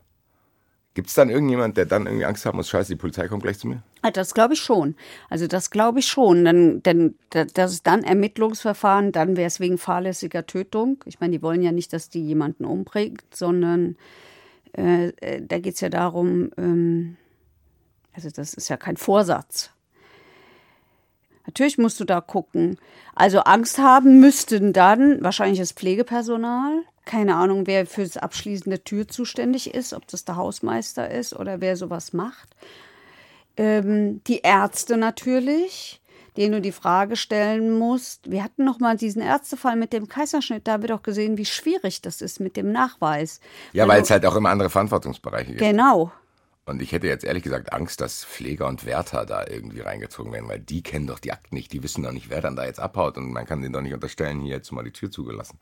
Gibt es dann irgendjemand, der dann irgendwie Angst haben muss, scheiße, die Polizei kommt gleich zu mir? Ah, Das glaube ich schon. Also das glaube ich schon. Denn da- das ist dann Ermittlungsverfahren, dann wäre es wegen fahrlässiger Tötung. Ich meine, die wollen ja nicht, dass die jemanden umbringt, sondern äh, äh, da geht es ja darum, ähm, also das ist ja kein Vorsatz. Natürlich musst du da gucken. Also Angst haben müssten dann wahrscheinlich das Pflegepersonal. Keine Ahnung, wer für das Abschließen der Tür zuständig ist, ob das der Hausmeister ist oder wer sowas macht ähm, die Ärzte natürlich, denen du die Frage stellen musst. Wir hatten noch mal diesen Ärztefall mit dem Kaiserschnitt, da haben wir doch gesehen, wie schwierig das ist mit dem Nachweis. Ja, weil du- es halt auch immer andere Verantwortungsbereiche gibt. Genau. Und ich hätte jetzt ehrlich gesagt Angst, dass Pfleger und Wärter da irgendwie reingezogen werden, weil die kennen doch die Akten nicht, die wissen doch nicht, wer dann da jetzt abhaut und man kann denen doch nicht unterstellen, hier jetzt mal die Tür zugelassen.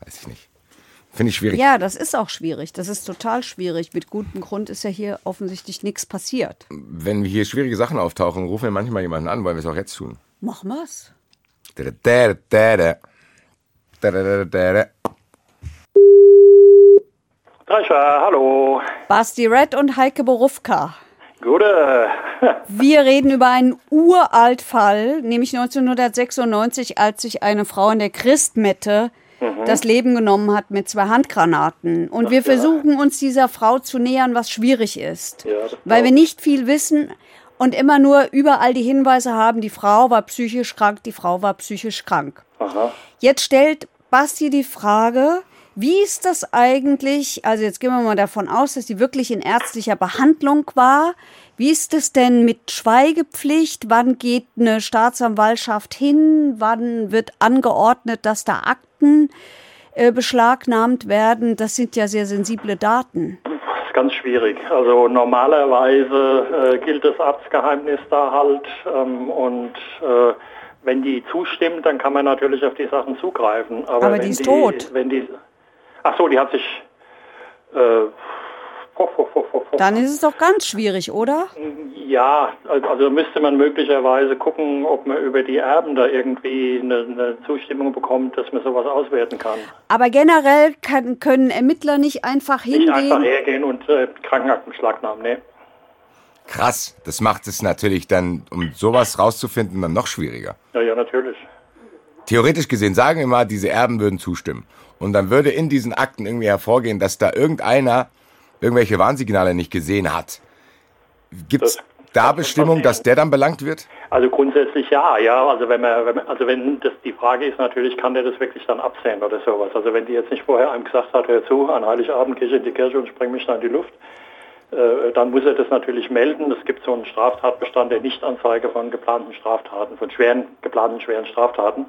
Weiß ich nicht. Finde ich schwierig. Ja, das ist auch schwierig. Das ist total schwierig. Mit gutem Grund ist ja hier offensichtlich nichts passiert. Wenn wir hier schwierige Sachen auftauchen, rufen wir manchmal jemanden an, wollen wir es auch jetzt tun. Machen wir's. Drescher, hallo. Basti Red und Heike Borufka. Gute. Wir reden über einen Uraltfall, nämlich 1996, als sich eine Frau in der Christmette das Leben genommen hat mit zwei Handgranaten. Und wir versuchen uns dieser Frau zu nähern, was schwierig ist. Ja, weil wir nicht viel wissen und immer nur überall die Hinweise haben, die Frau war psychisch krank, die Frau war psychisch krank. Aha. Jetzt stellt Basti die Frage, wie ist das eigentlich, also jetzt gehen wir mal davon aus, dass sie wirklich in ärztlicher Behandlung war. Wie ist es denn mit Schweigepflicht? Wann geht eine Staatsanwaltschaft hin? Wann wird angeordnet, dass da Akten äh, beschlagnahmt werden? Das sind ja sehr sensible Daten. Das ist ganz schwierig. Also normalerweise äh, gilt das Arztgeheimnis da halt ähm, und äh, wenn die zustimmt, dann kann man natürlich auf die Sachen zugreifen. Aber, Aber die ist tot. Wenn die, ach so, die hat sich. Äh, ho, ho, ho, ho, ho. Dann ist es doch ganz schwierig, oder? Ja, also müsste man möglicherweise gucken, ob man über die Erben da irgendwie eine, eine Zustimmung bekommt, dass man sowas auswerten kann. Aber generell kann, können Ermittler nicht einfach Nicht hingehen. einfach hergehen und äh, Krankenakten beschlagnahmen, ne? Krass, das macht es natürlich dann, um sowas rauszufinden, dann noch schwieriger. Ja, ja, natürlich. Theoretisch gesehen, sagen wir mal, diese Erben würden zustimmen. Und dann würde in diesen Akten irgendwie hervorgehen, dass da irgendeiner irgendwelche Warnsignale nicht gesehen hat. Gibt es da Bestimmung, dass der dann belangt wird? Also grundsätzlich ja, ja. Also wenn man, wenn man also wenn das die Frage ist natürlich, kann der das wirklich dann absehen oder sowas. Also wenn die jetzt nicht vorher einem gesagt hat, hör zu, an Heiligabend gehe ich in die Kirche und spreng mich da in die Luft, äh, dann muss er das natürlich melden. Es gibt so einen Straftatbestand der Nichtanzeige von geplanten Straftaten, von schweren, geplanten schweren Straftaten.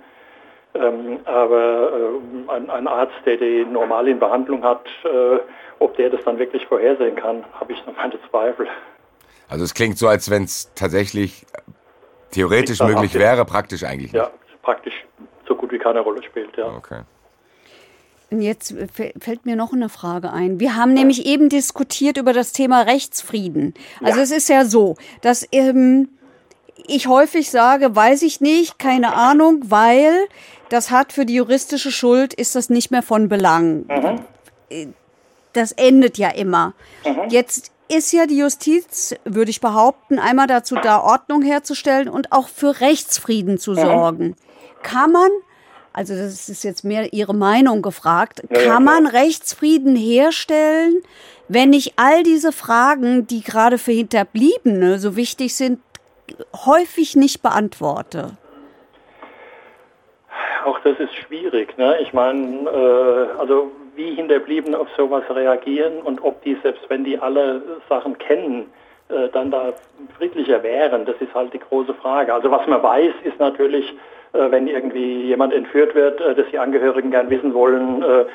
Ähm, aber äh, ein, ein Arzt, der die normal in Behandlung hat, äh, ob der das dann wirklich vorhersehen kann, habe ich noch meine Zweifel. Also es klingt so, als wenn es tatsächlich theoretisch möglich abgeht. wäre, praktisch eigentlich nicht. Ja, praktisch so gut wie keine Rolle spielt, ja. Okay. Und Jetzt fällt mir noch eine Frage ein. Wir haben nämlich eben diskutiert über das Thema Rechtsfrieden. Also Ja. es ist ja so, dass ähm, ich häufig sage, weiß ich nicht, keine Ahnung, weil das hat für die juristische Schuld ist das nicht mehr von Belang. Äh, Das endet ja immer. Jetzt ist ja die Justiz, würde ich behaupten, einmal dazu da, Ordnung herzustellen und auch für Rechtsfrieden zu sorgen. Kann man, also das ist jetzt mehr Ihre Meinung gefragt, Ja, ja, kann man klar. Rechtsfrieden herstellen, wenn ich all diese Fragen, die gerade für Hinterbliebene so wichtig sind, häufig nicht beantworte? Auch das ist schwierig. Ne? Ich meine, äh, also wie Hinterbliebene auf sowas reagieren und ob die, selbst wenn die alle Sachen kennen, äh, dann da friedlicher wären, das ist halt die große Frage. Also was man weiß, ist natürlich, äh, wenn irgendwie jemand entführt wird, äh, dass die Angehörigen gern wissen wollen, äh,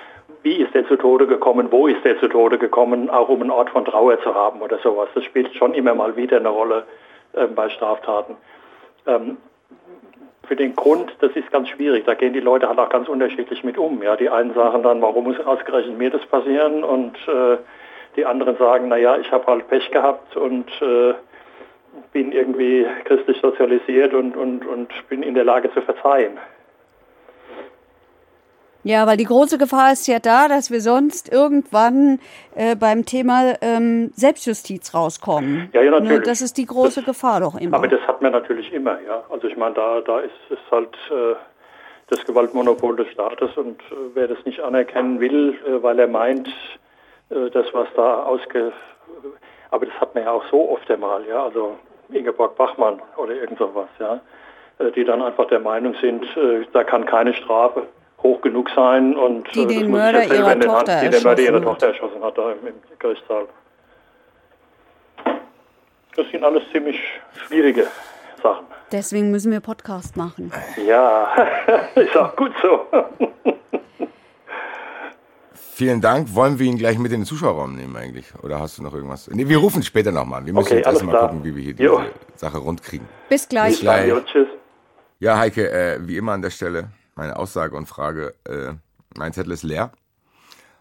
wie ist der zu Tode gekommen, wo ist der zu Tode gekommen, auch um einen Ort von Trauer zu haben oder sowas. Das spielt schon immer mal wieder eine Rolle äh, bei Straftaten. Ähm, für den Grund, das ist ganz schwierig. Da gehen die Leute halt auch ganz unterschiedlich mit um. Ja, die einen sagen dann, warum muss ausgerechnet mir das passieren? Und äh, die anderen sagen, naja, ich habe halt Pech gehabt und äh, bin irgendwie christlich sozialisiert und, und, und bin in der Lage zu verzeihen. Ja, weil die große Gefahr ist ja da, dass wir sonst irgendwann äh, beim Thema ähm, Selbstjustiz rauskommen. Ja, ja, natürlich. Ne, das ist die große das, Gefahr doch immer. Aber das hat man natürlich immer, ja. Also ich meine, da, da ist es halt äh, das Gewaltmonopol des Staates und äh, wer das nicht anerkennen will, äh, weil er meint, äh, das, was da ausge... Aber das hat man ja auch so oft einmal, ja. Also Ingeborg Bachmann oder irgend sowas, ja. Äh, die dann einfach der Meinung sind, da kann keine Strafe hoch genug sein und die den Mörder ihrer Tochter Hand, die den Mörder ihrer Tochter erschossen hat da im, im Gerichtssaal. Das sind alles ziemlich schwierige Sachen. Deswegen müssen wir Podcast machen. Ja, ist auch gut so. Vielen Dank. Wollen wir ihn gleich mit in den Zuschauerraum nehmen eigentlich? Oder hast du noch irgendwas? Nee, wir rufen später nochmal. Wir müssen okay, jetzt erstmal gucken, wie wir hier jo. diese Sache rund kriegen. Bis gleich. Bis gleich. Ja, Heike, äh, wie immer an der Stelle meine Aussage und Frage. Äh, mein Zettel ist leer.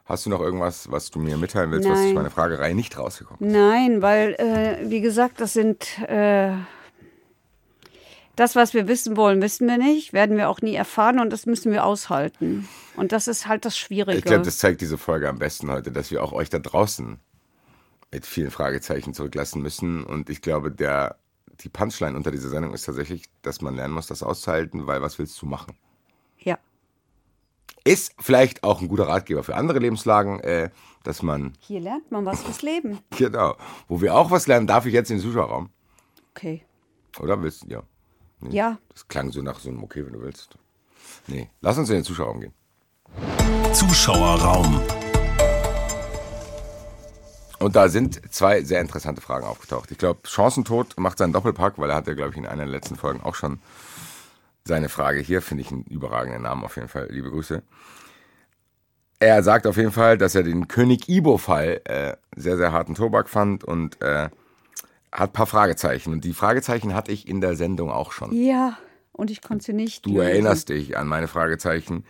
Hast du noch irgendwas, was du mir mitteilen willst, Nein. was aus meiner Fragerei nicht rausgekommen ist? Nein, weil, äh, wie gesagt, das sind. Äh, das, was wir wissen wollen, wissen wir nicht, werden wir auch nie erfahren und das müssen wir aushalten. Und das ist halt das Schwierige. Ich glaube, das zeigt diese Folge am besten heute, dass wir auch euch da draußen mit vielen Fragezeichen zurücklassen müssen. Und ich glaube, der, die Punchline unter dieser Sendung ist tatsächlich, dass man lernen muss, das auszuhalten, weil was willst du machen? Ist vielleicht auch ein guter Ratgeber für andere Lebenslagen, äh, dass man, Hier lernt man was fürs Leben. genau, wo wir auch was lernen, darf ich jetzt in den Zuschauerraum? Okay. Oder willst du? Ja. Nee. Ja. Das klang so nach so einem Okay, wenn du willst. Nee, lass uns in den Zuschauerraum gehen. Zuschauerraum. Und da sind zwei sehr interessante Fragen aufgetaucht. Ich glaube, Chancentod macht seinen Doppelpack, weil er hat ja, glaube ich, in einer der letzten Folgen auch schon seine Frage hier. Finde ich einen überragenden Namen auf jeden Fall. Liebe Grüße. Er sagt auf jeden Fall, dass er den König Ibo-Fall äh, sehr, sehr harten Tobak fand und äh, hat ein paar Fragezeichen. Und die Fragezeichen hatte ich in der Sendung auch schon. Ja, und ich konnte sie nicht. Du lösen. erinnerst dich an meine Fragezeichen,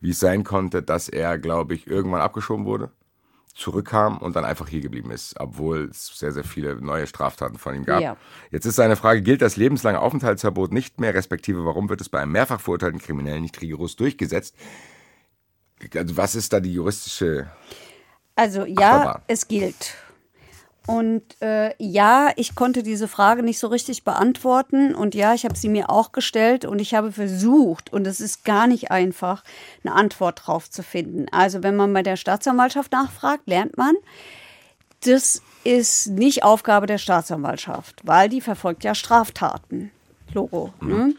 wie es sein konnte, dass er, glaube ich, irgendwann abgeschoben wurde, zurückkam und dann einfach hier geblieben ist, obwohl es sehr, sehr viele neue Straftaten von ihm gab. Ja. Jetzt ist seine Frage, gilt das lebenslange Aufenthaltsverbot nicht mehr, respektive warum wird es bei einem mehrfach verurteilten Kriminellen nicht rigoros durchgesetzt? Also was ist da die juristische... Also ja, Achterbahn. es gilt. Und äh, ja, ich konnte diese Frage nicht so richtig beantworten. Und ja, ich habe sie mir auch gestellt und ich habe versucht, und es ist gar nicht einfach, eine Antwort drauf zu finden. Also wenn man bei der Staatsanwaltschaft nachfragt, lernt man, das ist nicht Aufgabe der Staatsanwaltschaft, weil die verfolgt ja Straftaten. Logo. Ne?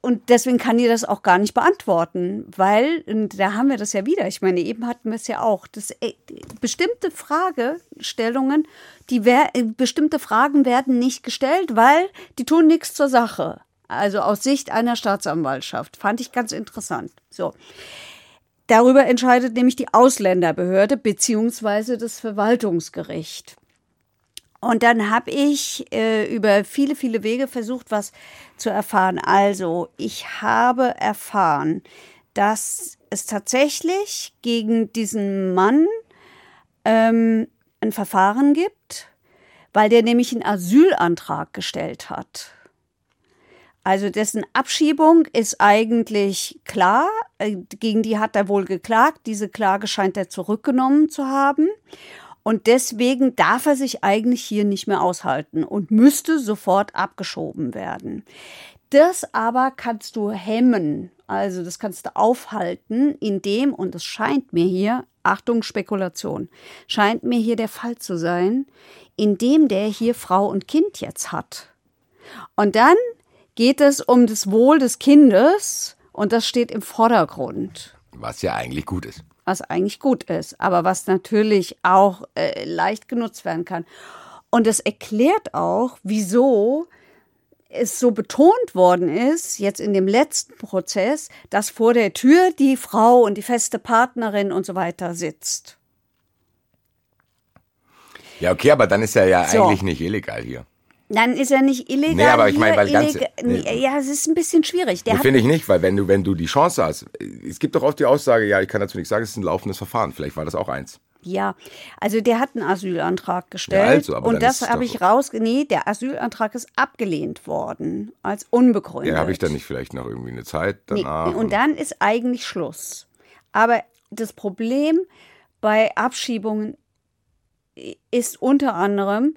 Und deswegen kann die das auch gar nicht beantworten, weil, da haben wir das ja wieder, ich meine, eben hatten wir es ja auch, dass äh, bestimmte Fragestellungen, die wer, äh, bestimmte Fragen werden nicht gestellt, weil die tun nichts zur Sache. Also aus Sicht einer Staatsanwaltschaft. Fand ich ganz interessant. So. Darüber entscheidet nämlich die Ausländerbehörde beziehungsweise das Verwaltungsgericht. Und dann habe ich äh, über viele, viele Wege versucht, was zu erfahren. Also, ich habe erfahren, dass es tatsächlich gegen diesen Mann ähm, ein Verfahren gibt, weil der nämlich einen Asylantrag gestellt hat. Also dessen Abschiebung ist eigentlich klar. Äh, Gegen die hat er wohl geklagt. Diese Klage scheint er zurückgenommen zu haben. Und deswegen darf er sich eigentlich hier nicht mehr aushalten und müsste sofort abgeschoben werden. Das aber kannst du hemmen, also das kannst du aufhalten, indem, und es scheint mir hier, Achtung, Spekulation, scheint mir hier der Fall zu sein, indem der hier Frau und Kind jetzt hat. Und dann geht es um das Wohl des Kindes Und das steht im Vordergrund. Was ja eigentlich gut ist. Was eigentlich gut ist, aber was natürlich auch äh, leicht genutzt werden kann. Und das erklärt auch, wieso es so betont worden ist, jetzt in dem letzten Prozess, dass vor der Tür die Frau und die feste Partnerin und so weiter sitzt. Ja, okay, aber dann ist er ja So. eigentlich nicht illegal hier. Dann ist er nicht illegal. Nee, aber ich meine, weil ganz- nee. Ja, es ist ein bisschen schwierig. Der Nee, Finde ich nicht, weil wenn du, wenn du die Chance hast, es gibt doch oft die Aussage, ja, ich kann dazu nichts sagen, es ist ein laufendes Verfahren. Vielleicht war das auch eins. ja, also der hat einen Asylantrag gestellt. Ja, also, aber und das habe ich raus. Nee, der Asylantrag ist abgelehnt worden. Als unbegründet. Ja, habe ich dann nicht vielleicht noch irgendwie eine Zeit Nee, danach? und dann ist eigentlich Schluss. Aber das Problem bei Abschiebungen ist unter anderem,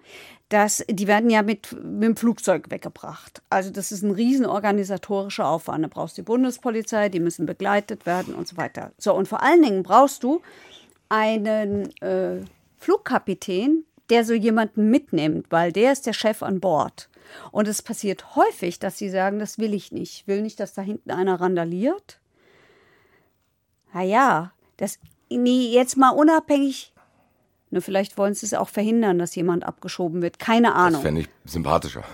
dass die werden ja mit, mit dem Flugzeug weggebracht. Also das ist ein riesen organisatorischer Aufwand. Da brauchst du die Bundespolizei, die müssen begleitet werden und so weiter. So, und vor allen Dingen brauchst du einen äh, Flugkapitän, der so jemanden mitnimmt, weil der ist der Chef an Bord. Und es passiert häufig, dass sie sagen, das will ich nicht. Ich will nicht, dass da hinten einer randaliert. Na ja, das, nee, jetzt mal unabhängig. Ne, vielleicht wollen sie es auch verhindern, dass jemand abgeschoben wird. Keine das Ahnung. fände ich sympathischer.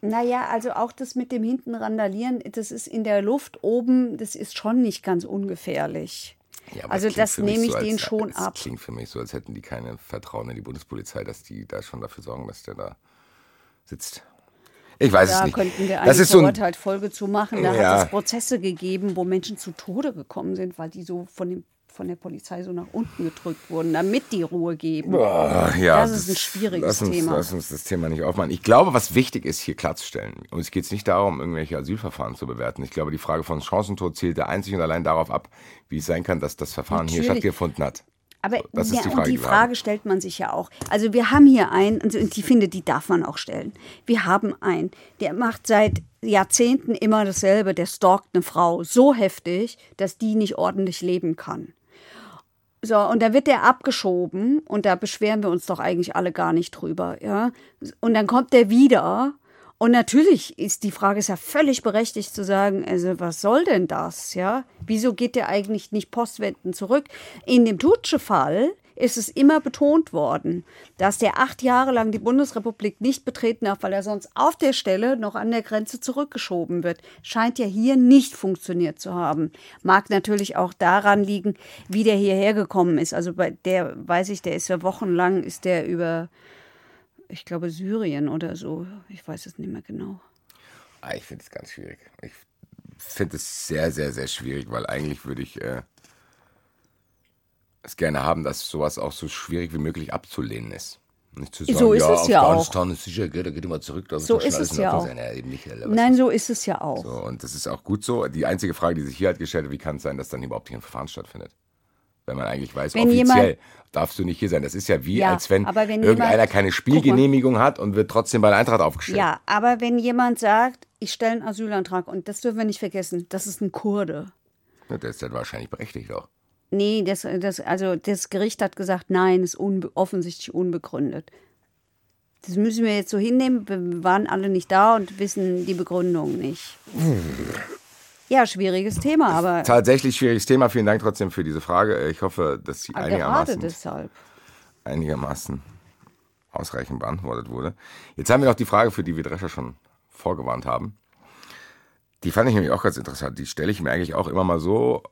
Naja, also auch das mit dem hinten randalieren, das ist in der Luft oben, das ist schon nicht ganz ungefährlich. Ja, also es das nehme ich so, denen schon es ab. klingt für mich so, als hätten die keine Vertrauen in die Bundespolizei, dass die da schon dafür sorgen, dass der da sitzt. Ich weiß es Da nicht. könnten wir das eine ist so ein, zu machen. Da Ja. hat es Prozesse gegeben, wo Menschen zu Tode gekommen sind, weil die so von, dem, von der Polizei so nach unten gedrückt wurden, damit die Ruhe geben. Ah, ja, Das ist ein schwieriges lass uns, Thema. Lass uns das Thema nicht aufmachen. Ich glaube, was wichtig ist, hier klarzustellen, und es geht nicht darum, irgendwelche Asylverfahren zu bewerten. Ich glaube, die Frage von Chancentod zielt einzig und allein darauf ab, wie es sein kann, dass das Verfahren hier Natürlich. stattgefunden hat. Aber das ist ja, die und Frage, die die. Frage stellt man sich ja auch. Also wir haben hier einen, und ich finde, die darf man auch stellen. Wir haben einen, der macht seit Jahrzehnten immer dasselbe, der stalkt eine Frau so heftig, dass die nicht ordentlich leben kann. So, und da wird der abgeschoben und da beschweren wir uns doch eigentlich alle gar nicht drüber, ja. Und dann kommt der wieder und natürlich ist die Frage ist ja völlig berechtigt zu sagen, also was soll denn das, ja? Wieso geht der eigentlich nicht postwendend zurück? In dem Tutsche-Fall ist es immer betont worden, dass der acht Jahre lang die Bundesrepublik nicht betreten darf, weil er sonst auf der Stelle noch an der Grenze zurückgeschoben wird. Scheint ja hier nicht funktioniert zu haben. Mag natürlich auch daran liegen, wie der hierher gekommen ist. Also bei der, weiß ich, der ist ja wochenlang, ist der über, ich glaube, Syrien oder so. Ich weiß es nicht mehr genau. Ah, ich finde es ganz schwierig. Ich finde es sehr, sehr, sehr schwierig, weil eigentlich würde ich äh, es gerne haben, dass sowas auch so schwierig wie möglich abzulehnen ist. Nicht zu sagen, So ist ja, es ja auch. Ist sicher, da geht immer zurück. Da wird So ist alles es ja auch. sein. Ja, nicht, Nein, so ist es ja auch. So, und das ist auch gut so. Die einzige Frage, die sich hier halt gestellt hat, wie kann es sein, dass dann überhaupt hier ein Verfahren stattfindet? Wenn man eigentlich weiß, Wenn offiziell jemand- darfst du nicht hier sein. Das ist ja wie, Ja, als wenn, aber wenn irgendeiner jemand- keine Spielgenehmigung hat und wird trotzdem bei der Eintracht aufgestellt. Ja, aber wenn jemand sagt, ich stelle einen Asylantrag, und das dürfen wir nicht vergessen, das ist ein Kurde. Ja, Der ist dann wahrscheinlich berechtigt auch. Nee, das, das, also das Gericht hat gesagt, nein, ist unbe offensichtlich unbegründet. Das müssen wir jetzt so hinnehmen. Wir waren alle nicht da und wissen die Begründung nicht. Ja, schwieriges Thema, aber Tatsächlich schwieriges Thema. Vielen Dank trotzdem für diese Frage. Ich hoffe, dass sie gerade einigermaßen, deshalb. einigermaßen ausreichend beantwortet wurde. Jetzt haben wir noch die Frage, für die wir Drescher schon vorgewarnt haben. Die fand ich nämlich auch ganz interessant. Die stelle ich mir eigentlich auch immer mal so,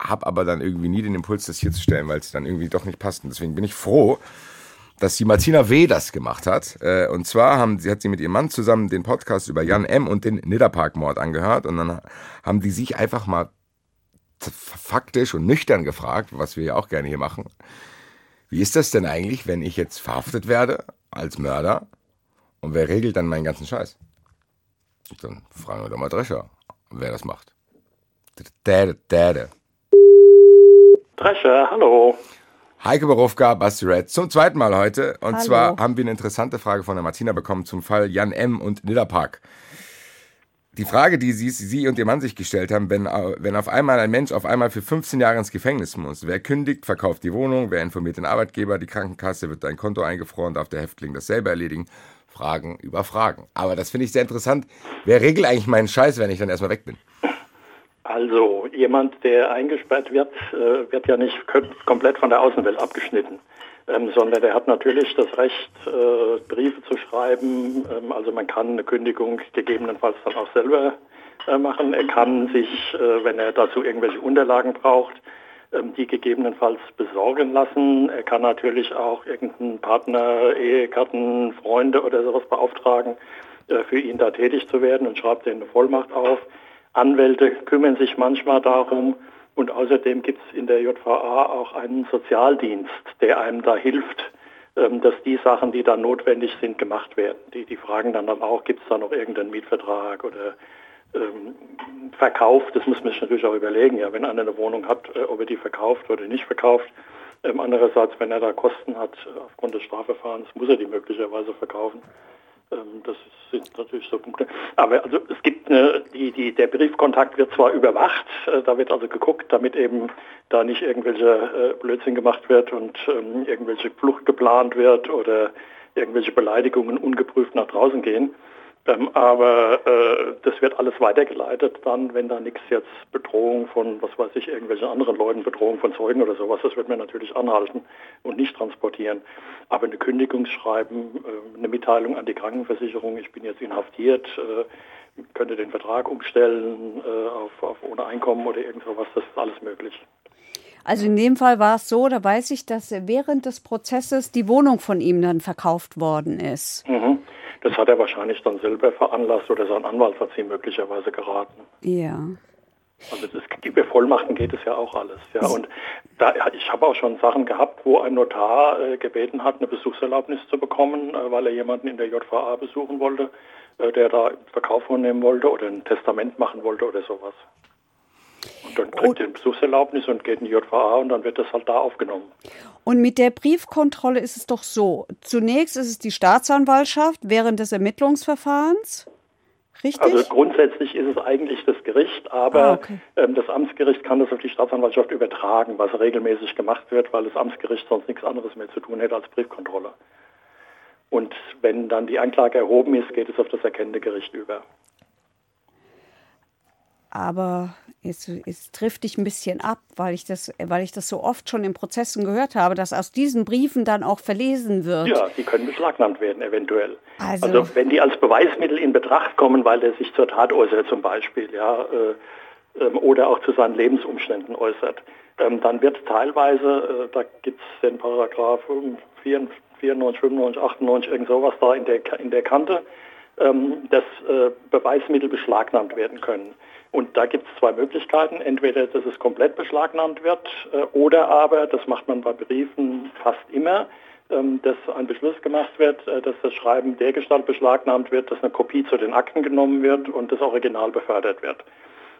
habe aber dann irgendwie nie den Impuls, das hier zu stellen, weil es dann irgendwie doch nicht passt. Und deswegen bin ich froh, dass die Martina W. das gemacht hat. Äh, Und zwar haben, sie hat sie mit ihrem Mann zusammen den Podcast über Jan M. und den Nidderpark-Mord angehört. Und dann haben die sich einfach mal faktisch und nüchtern gefragt, was wir ja auch gerne hier machen. Wie ist das denn eigentlich, wenn ich jetzt verhaftet werde als Mörder und wer regelt dann meinen ganzen Scheiß? Dann fragen wir doch mal Drescher, wer das macht. Däde, däde. Drescher, hallo. Heike Berufka, Basti Red, zum zweiten Mal heute. Und Hallo. zwar haben wir eine interessante Frage von der Martina bekommen zum Fall Jan M. und Nidderpark. Die Frage, die sie, sie und ihr Mann sich gestellt haben, wenn, wenn auf einmal ein Mensch auf einmal für 15 Jahre ins Gefängnis muss, wer kündigt, verkauft die Wohnung, wer informiert den Arbeitgeber, die Krankenkasse, wird dein Konto eingefroren, darf der Häftling das selber erledigen? Fragen über Fragen. Aber das finde ich sehr interessant. Wer regelt eigentlich meinen Scheiß, wenn ich dann erstmal weg bin? Also jemand, der eingesperrt wird, äh, wird ja nicht komplett von der Außenwelt abgeschnitten, ähm, sondern der hat natürlich das Recht, äh, Briefe zu schreiben. Ähm, also man kann eine Kündigung gegebenenfalls dann auch selber äh, machen. Er kann sich, äh, wenn er dazu irgendwelche Unterlagen braucht, ähm, die gegebenenfalls besorgen lassen. Er kann natürlich auch irgendeinen Partner, Ehegatten, Freunde oder sowas beauftragen, äh, für ihn da tätig zu werden und schreibt denen eine Vollmacht auf. Anwälte kümmern sich manchmal darum. Und außerdem gibt es in der JVA auch einen Sozialdienst, der einem da hilft, ähm, dass die Sachen, die da notwendig sind, gemacht werden. Die, die fragen dann, dann auch, gibt es da noch irgendeinen Mietvertrag oder ähm, verkauft, das muss man sich natürlich auch überlegen, ja, wenn einer eine Wohnung hat, äh, ob er die verkauft oder nicht verkauft. Ähm, andererseits, wenn er da Kosten hat äh, aufgrund des Strafverfahrens, muss er die möglicherweise verkaufen. Ähm, das sind natürlich so Punkte. Aber also es gibt eine, die, die, der Briefkontakt wird zwar überwacht, äh, da wird also geguckt, damit eben da nicht irgendwelche äh, Blödsinn gemacht wird und ähm, irgendwelche Flucht geplant wird oder irgendwelche Beleidigungen ungeprüft nach draußen gehen. Ähm, aber äh, das wird alles weitergeleitet dann, wenn da nichts jetzt Bedrohung von, was weiß ich, irgendwelchen anderen Leuten, Bedrohung von Zeugen oder sowas, das wird man natürlich anhalten und nicht transportieren. Aber eine Kündigungsschreiben, äh, eine Mitteilung an die Krankenversicherung, ich bin jetzt inhaftiert, äh, könnte den Vertrag umstellen äh, auf, auf ohne Einkommen oder irgend sowas, das ist alles möglich. Also in dem Fall war es so, da weiß ich, dass während des Prozesses die Wohnung von ihm dann verkauft worden ist. Mhm. Das hat er wahrscheinlich dann selber veranlasst oder sein Anwalt hat sie möglicherweise geraten. Ja. Also das, über Vollmachten geht es ja auch alles. Ja. Und da, ich habe auch schon Sachen gehabt, wo ein Notar äh, gebeten hat, eine Besuchserlaubnis zu bekommen, äh, weil er jemanden in der JVA besuchen wollte, äh, der da Verkauf vornehmen wollte oder ein Testament machen wollte oder sowas. Und dann kriegt er eine Besuchserlaubnis und geht in die JVA und dann wird das halt da aufgenommen. Und mit der Briefkontrolle ist es doch so. Zunächst ist es die Staatsanwaltschaft während des Ermittlungsverfahrens. Richtig? Also grundsätzlich ist es eigentlich das Gericht, aber ah, okay. ähm, das Amtsgericht kann das auf die Staatsanwaltschaft übertragen, was regelmäßig gemacht wird, weil das Amtsgericht sonst nichts anderes mehr zu tun hätte als Briefkontrolle. Und wenn dann die Anklage erhoben ist, geht es auf das erkennende Gericht über. Aber es, es trifft dich ein bisschen ab, weil ich, das, weil ich das so oft schon in Prozessen gehört habe, dass aus diesen Briefen dann auch verlesen wird. Ja, die können beschlagnahmt werden, eventuell. Also, also wenn die als Beweismittel in Betracht kommen, weil er sich zur Tat äußert zum Beispiel, ja, äh, äh, oder auch zu seinen Lebensumständen äußert, ähm, dann wird teilweise, äh, da gibt es den Paragraph 94, 95, 98, irgend sowas da in der, in der Kante, ähm, dass äh, Beweismittel beschlagnahmt werden können. Und da gibt es zwei Möglichkeiten. Entweder, dass es komplett beschlagnahmt wird äh, oder aber, das macht man bei Briefen fast immer, ähm, dass ein Beschluss gemacht wird, äh, dass das Schreiben dergestalt beschlagnahmt wird, dass eine Kopie zu den Akten genommen wird und das Original befördert wird.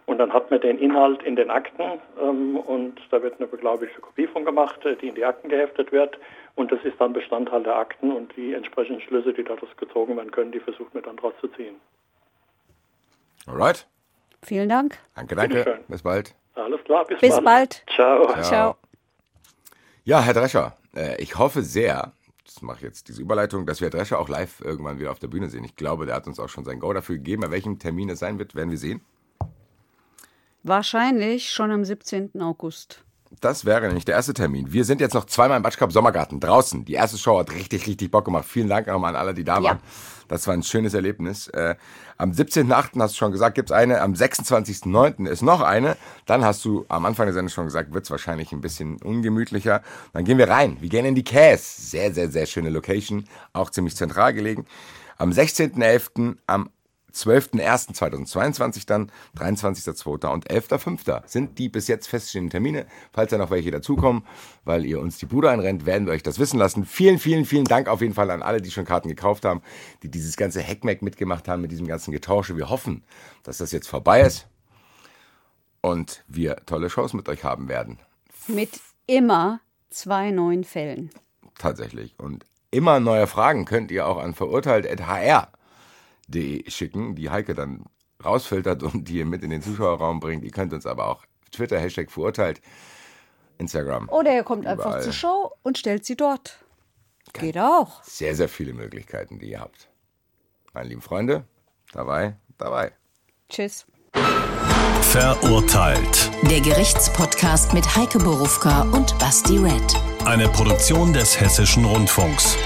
Und dann hat man den Inhalt in den Akten ähm, und da wird eine beglaubigte Kopie von gemacht, äh, die in die Akten geheftet wird. Und das ist dann Bestandteil der Akten und die entsprechenden Schlüsse, die daraus gezogen werden können, die versucht man dann daraus zu ziehen. Alright. Vielen Dank. Danke, danke. Bis bald. Alles klar, bis, bis bald. bald. Ciao. Ciao. Ja, Herr Drescher, äh, ich hoffe sehr, das mache ich jetzt diese Überleitung, dass wir Herr Drescher auch live irgendwann wieder auf der Bühne sehen. Ich glaube, der hat uns auch schon sein Go dafür gegeben. Bei welchem Termin es sein wird, werden wir sehen. Wahrscheinlich schon am 17. August. Das wäre nämlich der erste Termin. Wir sind jetzt noch zweimal im Batschkap Sommergarten draußen. Die erste Show hat richtig, richtig Bock gemacht. Vielen Dank nochmal an alle, die da waren. Das war ein schönes Erlebnis. Äh, am 17.8. hast du schon gesagt, gibt's eine. Am 26.9. ist noch eine. Dann hast du am Anfang der Sendung schon gesagt, wird's wahrscheinlich ein bisschen ungemütlicher. Dann gehen wir rein. Wir gehen in die Cass. Sehr, sehr, sehr schöne Location. Auch ziemlich zentral gelegen. Am 16.11. am 12.01.2022 dann, 23.02. und 11.05. sind die bis jetzt feststehenden Termine. Falls da noch welche dazukommen, weil ihr uns die Bude einrennt, werden wir euch das wissen lassen. Vielen, vielen, vielen Dank auf jeden Fall an alle, die schon Karten gekauft haben, die dieses ganze Hackmack mitgemacht haben mit diesem ganzen Getausche. Wir hoffen, dass das jetzt vorbei ist und wir tolle Shows mit euch haben werden. Mit immer zwei neuen Fällen. Tatsächlich. Und immer neue Fragen könnt ihr auch an verurteilt.hr schicken, die Heike dann rausfiltert und die ihr mit in den Zuschauerraum bringt. Ihr könnt uns aber auch Twitter, Hashtag verurteilt, Instagram. Oder ihr kommt überall. einfach zur Show und stellt sie dort. Geht auch. Sehr, sehr viele Möglichkeiten, die ihr habt. Meine lieben Freunde, dabei, dabei. Tschüss. Verurteilt. Der Gerichtspodcast mit Heike Borufka und Basti Red. Eine Produktion des Hessischen Rundfunks.